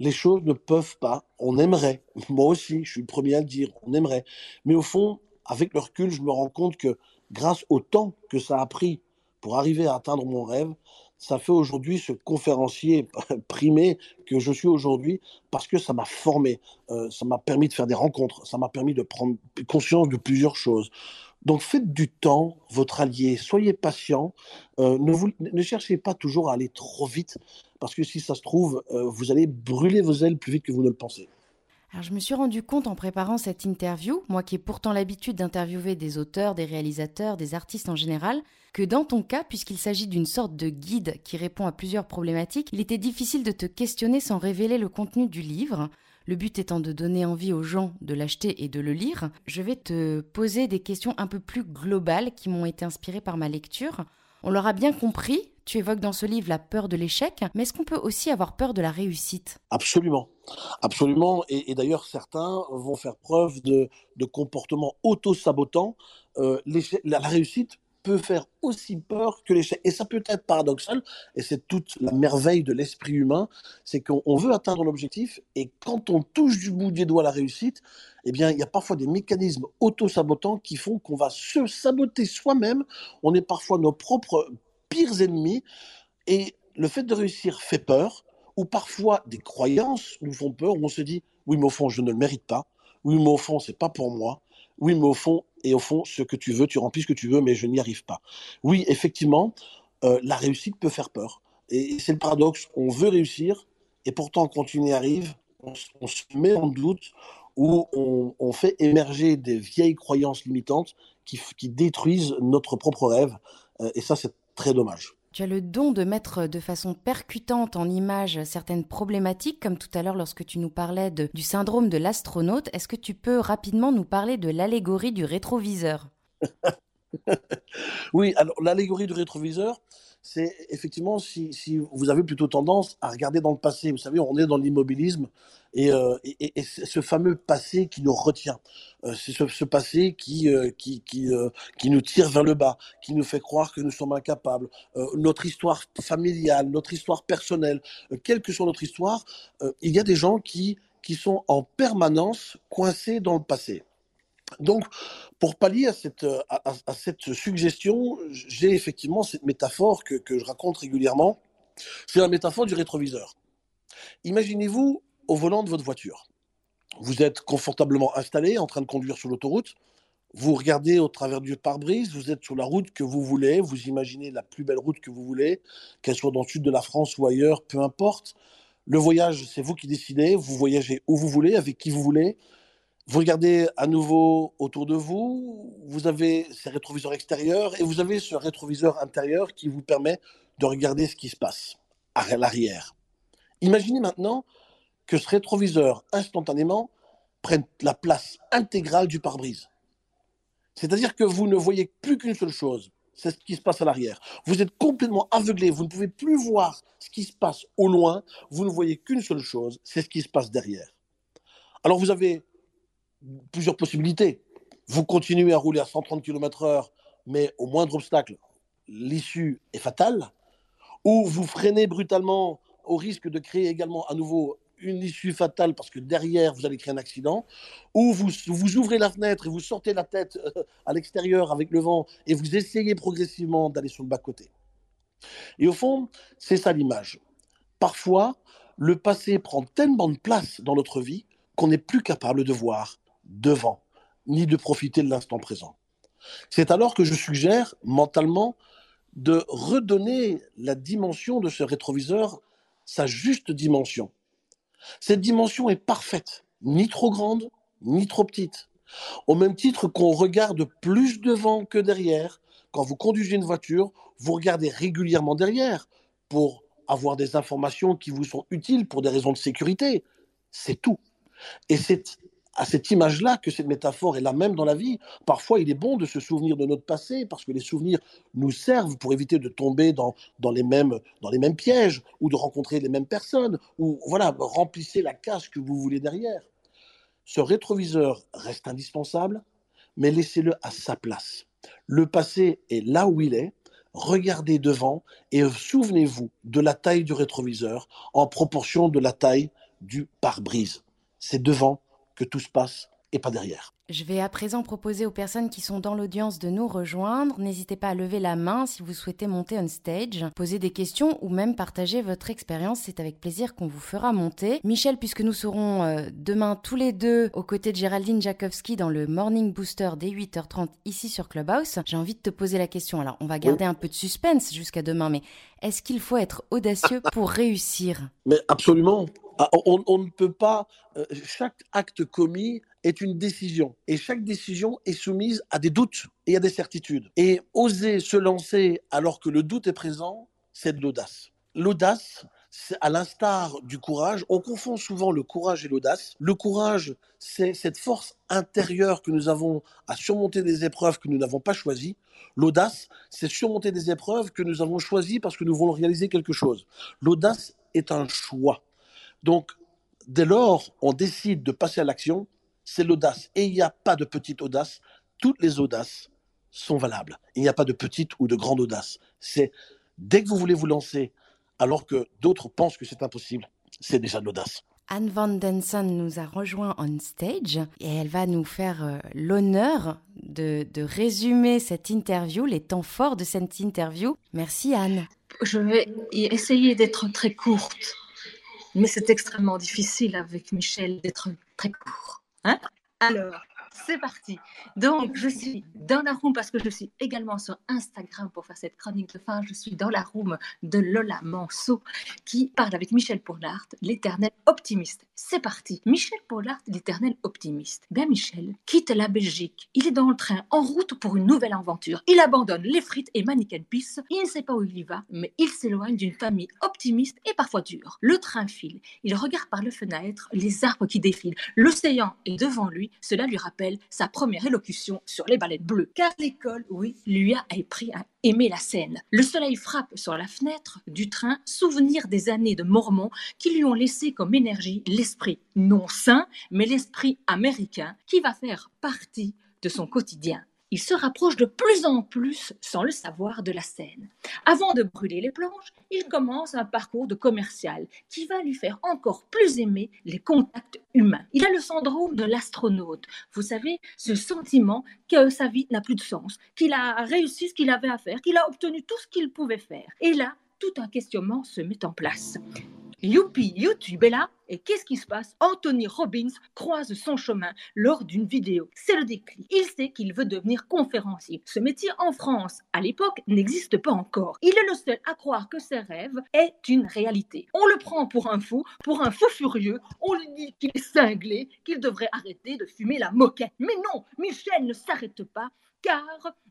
Speaker 2: Les choses ne peuvent pas, on aimerait, moi aussi, je suis le premier à le dire, on aimerait, mais au fond, avec le recul, je me rends compte que grâce au temps que ça a pris pour arriver à atteindre mon rêve, ça fait aujourd'hui ce conférencier primé que je suis aujourd'hui parce que ça m'a formé, euh, ça m'a permis de faire des rencontres, ça m'a permis de prendre conscience de plusieurs choses. Donc faites du temps votre allié, soyez patient, euh, ne, cherchez pas toujours à aller trop vite, parce que si ça se trouve, euh, vous allez brûler vos ailes plus vite que vous ne le pensez.
Speaker 1: Alors je me suis rendu compte en préparant cette interview, moi qui ai pourtant l'habitude d'interviewer des auteurs, des réalisateurs, des artistes en général, que dans ton cas, puisqu'il s'agit d'une sorte de guide qui répond à plusieurs problématiques, il était difficile de te questionner sans révéler le contenu du livre. Le but étant de donner envie aux gens de l'acheter et de le lire, je vais te poser des questions un peu plus globales qui m'ont été inspirées par ma lecture. On l'aura bien compris, tu évoques dans ce livre la peur de l'échec, mais est-ce qu'on peut aussi avoir peur de la réussite?
Speaker 2: Absolument. Absolument. Et, d'ailleurs, certains vont faire preuve de, comportements auto-sabotants. Euh, la réussite peut faire aussi peur que l'échec. Et ça peut être paradoxal, et c'est toute la merveille de l'esprit humain, c'est qu'on veut atteindre l'objectif, et quand on touche du bout des doigts la réussite, eh bien, il y a parfois des mécanismes auto-sabotants qui font qu'on va se saboter soi-même. On est parfois nos propres pires ennemis, et le fait de réussir fait peur, ou parfois des croyances nous font peur, où on se dit, oui, mais au fond, je ne le mérite pas, oui, mais au fond, c'est pas pour moi, oui, mais au fond, et au fond, ce que tu veux, tu remplis ce que tu veux, mais je n'y arrive pas. Oui, effectivement, euh, la réussite peut faire peur. Et c'est le paradoxe, on veut réussir, et pourtant, quand tu n'y arrives, on, se met en doute, ou on, fait émerger des vieilles croyances limitantes qui, qui détruisent notre propre rêve. Euh, et ça, c'est très dommage.
Speaker 1: Tu as le don de mettre de façon percutante en image certaines problématiques, comme tout à l'heure lorsque tu nous parlais du syndrome de l'astronaute. Est-ce que tu peux rapidement nous parler de l'allégorie du rétroviseur?
Speaker 2: Oui, alors l'allégorie du rétroviseur, c'est effectivement si, vous avez plutôt tendance à regarder dans le passé. Vous savez, on est dans l'immobilisme et, euh, ce fameux passé qui nous retient. Euh, c'est ce, passé qui, euh, qui, qui, qui, nous tire vers le bas, qui nous fait croire que nous sommes incapables. notre histoire familiale, notre histoire personnelle, quelle que soit notre histoire, il y a des gens qui, qui sont en permanence coincés dans le passé. Donc, pour pallier à cette, à, cette suggestion, j'ai effectivement cette métaphore que, que je raconte régulièrement. C'est la métaphore du rétroviseur. Imaginez-vous au volant de votre voiture. Vous êtes confortablement installé en train de conduire sur l'autoroute. Vous regardez au travers du pare-brise, vous êtes sur la route que vous voulez, vous imaginez la plus belle route que vous voulez, qu'elle soit dans le sud de la France ou ailleurs, peu importe. Le voyage, c'est vous qui décidez, vous voyagez où vous voulez, avec qui vous voulez, vous regardez à nouveau autour de vous, vous avez ces rétroviseurs extérieurs et vous avez ce rétroviseur intérieur qui vous permet de regarder ce qui se passe. à l'arrière. Imaginez maintenant que ce rétroviseur, instantanément, prenne la place intégrale du pare-brise. C'est-à-dire que vous ne voyez plus qu'une seule chose, c'est ce qui se passe à l'arrière. Vous êtes complètement aveuglé, vous ne pouvez plus voir ce qui se passe au loin, vous ne voyez qu'une seule chose, c'est ce qui se passe derrière. Alors vous avez plusieurs possibilités. Vous continuez à rouler à 130 km/h, mais au moindre obstacle, l'issue est fatale. Ou vous freinez brutalement au risque de créer également à nouveau une issue fatale parce que derrière, vous allez créer un accident, ou vous, vous ouvrez la fenêtre et vous sortez la tête euh, à l'extérieur avec le vent et vous essayez progressivement d'aller sur le bas-côté. Et au fond, c'est ça l'image. Parfois, le passé prend tellement de place dans notre vie qu'on n'est plus capable de voir devant, ni de profiter de l'instant présent. C'est alors que je suggère mentalement de redonner la dimension de ce rétroviseur sa juste dimension. Cette dimension est parfaite, ni trop grande, ni trop petite. Au même titre qu'on regarde plus devant que derrière, quand vous conduisez une voiture, vous regardez régulièrement derrière pour avoir des informations qui vous sont utiles pour des raisons de sécurité. C'est tout. Et c'est à cette image-là que cette métaphore est la même dans la vie. Parfois, il est bon de se souvenir de notre passé parce que les souvenirs nous servent pour éviter de tomber dans, les, mêmes, dans les mêmes pièges ou de rencontrer les mêmes personnes ou voilà, remplissez la case que vous voulez derrière. Ce rétroviseur reste indispensable, mais laissez-le à sa place. Le passé est là où il est. Regardez devant et souvenez-vous de la taille du rétroviseur en proportion de la taille du pare-brise. C'est devant que tout se passe et pas derrière.
Speaker 1: Je vais à présent proposer aux personnes qui sont dans l'audience de nous rejoindre. N'hésitez pas à lever la main si vous souhaitez monter on stage, poser des questions ou même partager votre expérience. C'est avec plaisir qu'on vous fera monter. Michel, puisque nous serons euh, demain tous les deux aux côtés de Géraldine Jakowski dans le Morning Booster dès 8h30 ici sur Clubhouse, j'ai envie de te poser la question. Alors, on va garder un peu de suspense jusqu'à demain, mais est-ce qu'il faut être audacieux pour réussir?
Speaker 2: Mais absolument. Ah, on, ne peut pas. Euh, chaque acte commis est une décision. Et chaque décision est soumise à des doutes et à des certitudes. Et oser se lancer alors que le doute est présent, c'est de l'audace. L'audace, à l'instar du courage, on confond souvent le courage et l'audace. Le courage, c'est cette force intérieure que nous avons à surmonter des épreuves que nous n'avons pas choisies. L'audace, c'est surmonter des épreuves que nous avons choisies parce que nous voulons réaliser quelque chose. L'audace est un choix. Donc, dès lors, on décide de passer à l'action, c'est l'audace. Et il n'y a pas de petite audace. Toutes les audaces sont valables. Il n'y a pas de petite ou de grande audace. C'est dès que vous voulez vous lancer, alors que d'autres pensent que c'est impossible, c'est déjà de l'audace.
Speaker 1: Anne Van Denson nous a rejoint on stage et elle va nous faire euh, l'honneur de, de, résumer cette interview, les temps forts de cette interview. Merci Anne.
Speaker 3: Je vais essayer d'être très courte mais c'est extrêmement difficile avec Michel d'être très court. Hein? Alors, c'est parti. Donc, je suis dans la room parce que je suis également sur Instagram pour faire cette chronique de fin. Je suis dans la room de Lola Manceau qui parle avec Michel Pollard, l'éternel optimiste. C'est parti. Michel Pollard, l'éternel optimiste. Bien, Michel quitte la Belgique. Il est dans le train en route pour une nouvelle aventure. Il abandonne les frites et mannequin peace. Il ne sait pas où il y va, mais il s'éloigne d'une famille optimiste et parfois dure. Le train file. Il regarde par le fenêtre les arbres qui défilent. L'océan est devant lui. Cela lui rappelle sa première élocution sur les baleines bleues. Car l'école, oui, lui a appris à aimer la scène. Le soleil frappe sur la fenêtre du train, souvenir des années de Mormon qui lui ont laissé comme énergie l'esprit non sain, mais l'esprit américain qui va faire partie de son quotidien il se rapproche de plus en plus, sans le savoir, de la scène. Avant de brûler les planches, il commence un parcours de commercial qui va lui faire encore plus aimer les contacts humains. Il a le syndrome de l'astronaute. Vous savez, ce sentiment que sa vie n'a plus de sens, qu'il a réussi ce qu'il avait à faire, qu'il a obtenu tout ce qu'il pouvait faire. Et là, tout un questionnement se met en place. Youpi, YouTube est là. Et qu'est-ce qui se passe? Anthony Robbins croise son chemin lors d'une vidéo. C'est le déclic. Il sait qu'il veut devenir conférencier. Ce métier en France, à l'époque, n'existe pas encore. Il est le seul à croire que ses rêves est une réalité. On le prend pour un fou, pour un fou furieux. On lui dit qu'il est cinglé, qu'il devrait arrêter de fumer la moquette. Mais non, Michel ne s'arrête pas car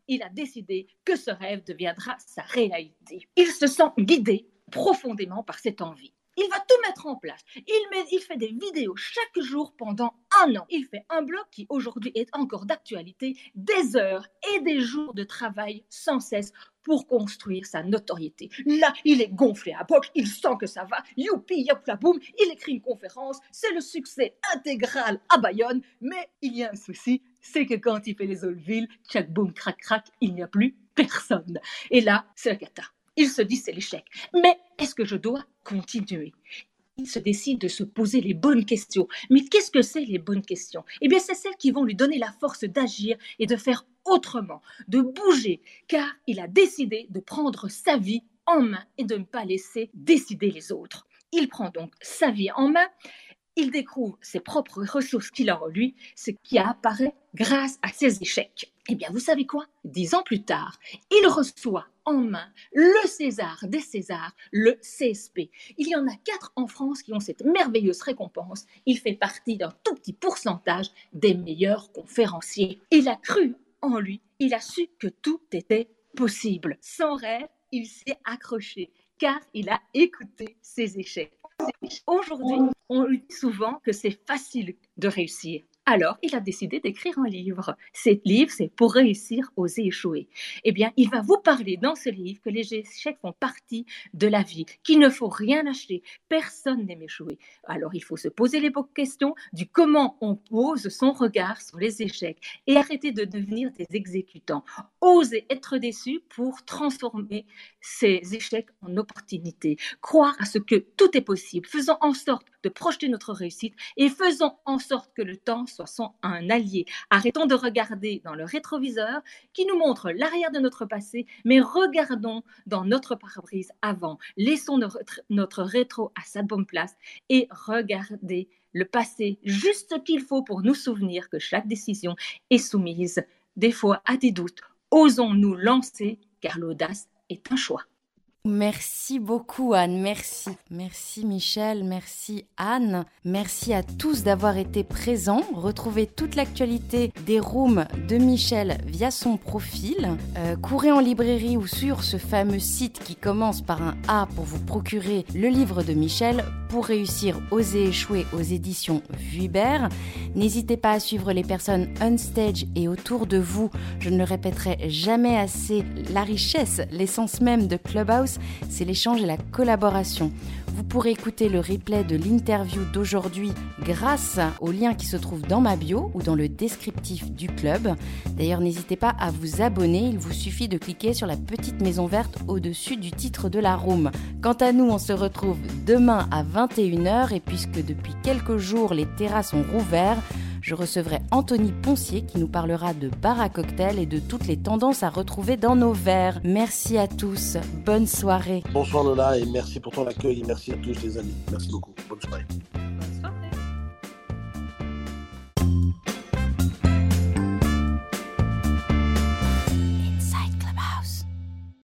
Speaker 3: il a décidé que ce rêve deviendra sa réalité. Il se sent guidé profondément par cette envie. Il va tout mettre en place. Il, fait des vidéos chaque jour pendant un an. Il fait un blog qui aujourd'hui est encore d'actualité, des heures et des jours de travail sans cesse pour construire sa notoriété. Là, il est gonflé à poche, il sent que ça va, youpi, yop la boum, il écrit une conférence, c'est le succès intégral à Bayonne, mais il y a un souci, c'est que quand il fait les Olville, tchac boum, crac crac, il n'y a plus personne. Et là, c'est la cata. Il se dit c'est l'échec. Mais est-ce que je dois continuer? Il se décide de se poser les bonnes questions. Mais qu'est-ce que c'est les bonnes questions? Eh bien, c'est celles qui vont lui donner la force d'agir et de faire autrement, de bouger, car il a décidé de prendre sa vie en main et de ne pas laisser décider les autres. Il prend donc sa vie en main il découvre ses propres ressources qu'il a en lui, ce qui apparaît grâce à ses échecs. Eh bien, vous savez quoi? Dix ans plus tard, il reçoit en main le César des Césars, le CSP. Il y en a quatre en France qui ont cette merveilleuse récompense. Il fait partie d'un tout petit pourcentage des meilleurs conférenciers. Il a cru en lui, il a su que tout était possible. Sans rêve, il s'est accroché car il a écouté ses échecs. Aujourd'hui, on dit souvent que c'est facile de réussir. Alors, il a décidé d'écrire un livre. Ce livre, c'est pour réussir, oser échouer. Eh bien, il va vous parler dans ce livre que les échecs font partie de la vie, qu'il ne faut rien acheter. Personne n'aime échouer. Alors, il faut se poser les bonnes questions du comment on pose son regard sur les échecs et arrêter de devenir des exécutants. Oser être déçu pour transformer ces échecs en opportunités. Croire à ce que tout est possible, faisant en sorte de projeter notre réussite et faisant en sorte que le temps soit un allié. Arrêtons de regarder dans le rétroviseur qui nous montre l'arrière de notre passé, mais regardons dans notre pare-brise avant. Laissons notre, rétro à sa bonne place et regardez le passé juste ce qu'il faut pour nous souvenir que chaque décision est soumise des fois à des doutes. Osons nous lancer car l'audace est un choix.
Speaker 1: Merci beaucoup Anne, merci. Merci Michel, merci Anne. Merci à tous d'avoir été présents. Retrouvez toute l'actualité des rooms de Michel via son profil. Euh, courez en librairie ou sur ce fameux site qui commence par un A pour vous procurer le livre de Michel pour réussir Oser échouer aux éditions Vuibert. N'hésitez pas à suivre les personnes on stage et autour de vous. Je ne répéterai jamais assez, la richesse, l'essence même de Clubhouse, c'est l'échange et la collaboration. Vous pourrez écouter le replay de l'interview d'aujourd'hui grâce au lien qui se trouve dans ma bio ou dans le descriptif du club. D'ailleurs, n'hésitez pas à vous abonner, il vous suffit de cliquer sur la petite maison verte au-dessus du titre de la room. Quant à nous, on se retrouve demain à 21h et puisque depuis quelques jours les terrasses sont rouvertes, je recevrai Anthony Poncier qui nous parlera de bar à cocktail et de toutes les tendances à retrouver dans nos verres. Merci à tous, bonne soirée.
Speaker 2: Bonsoir Lola et merci pour ton accueil. Merci à tous les amis. Merci beaucoup. Bonne soirée.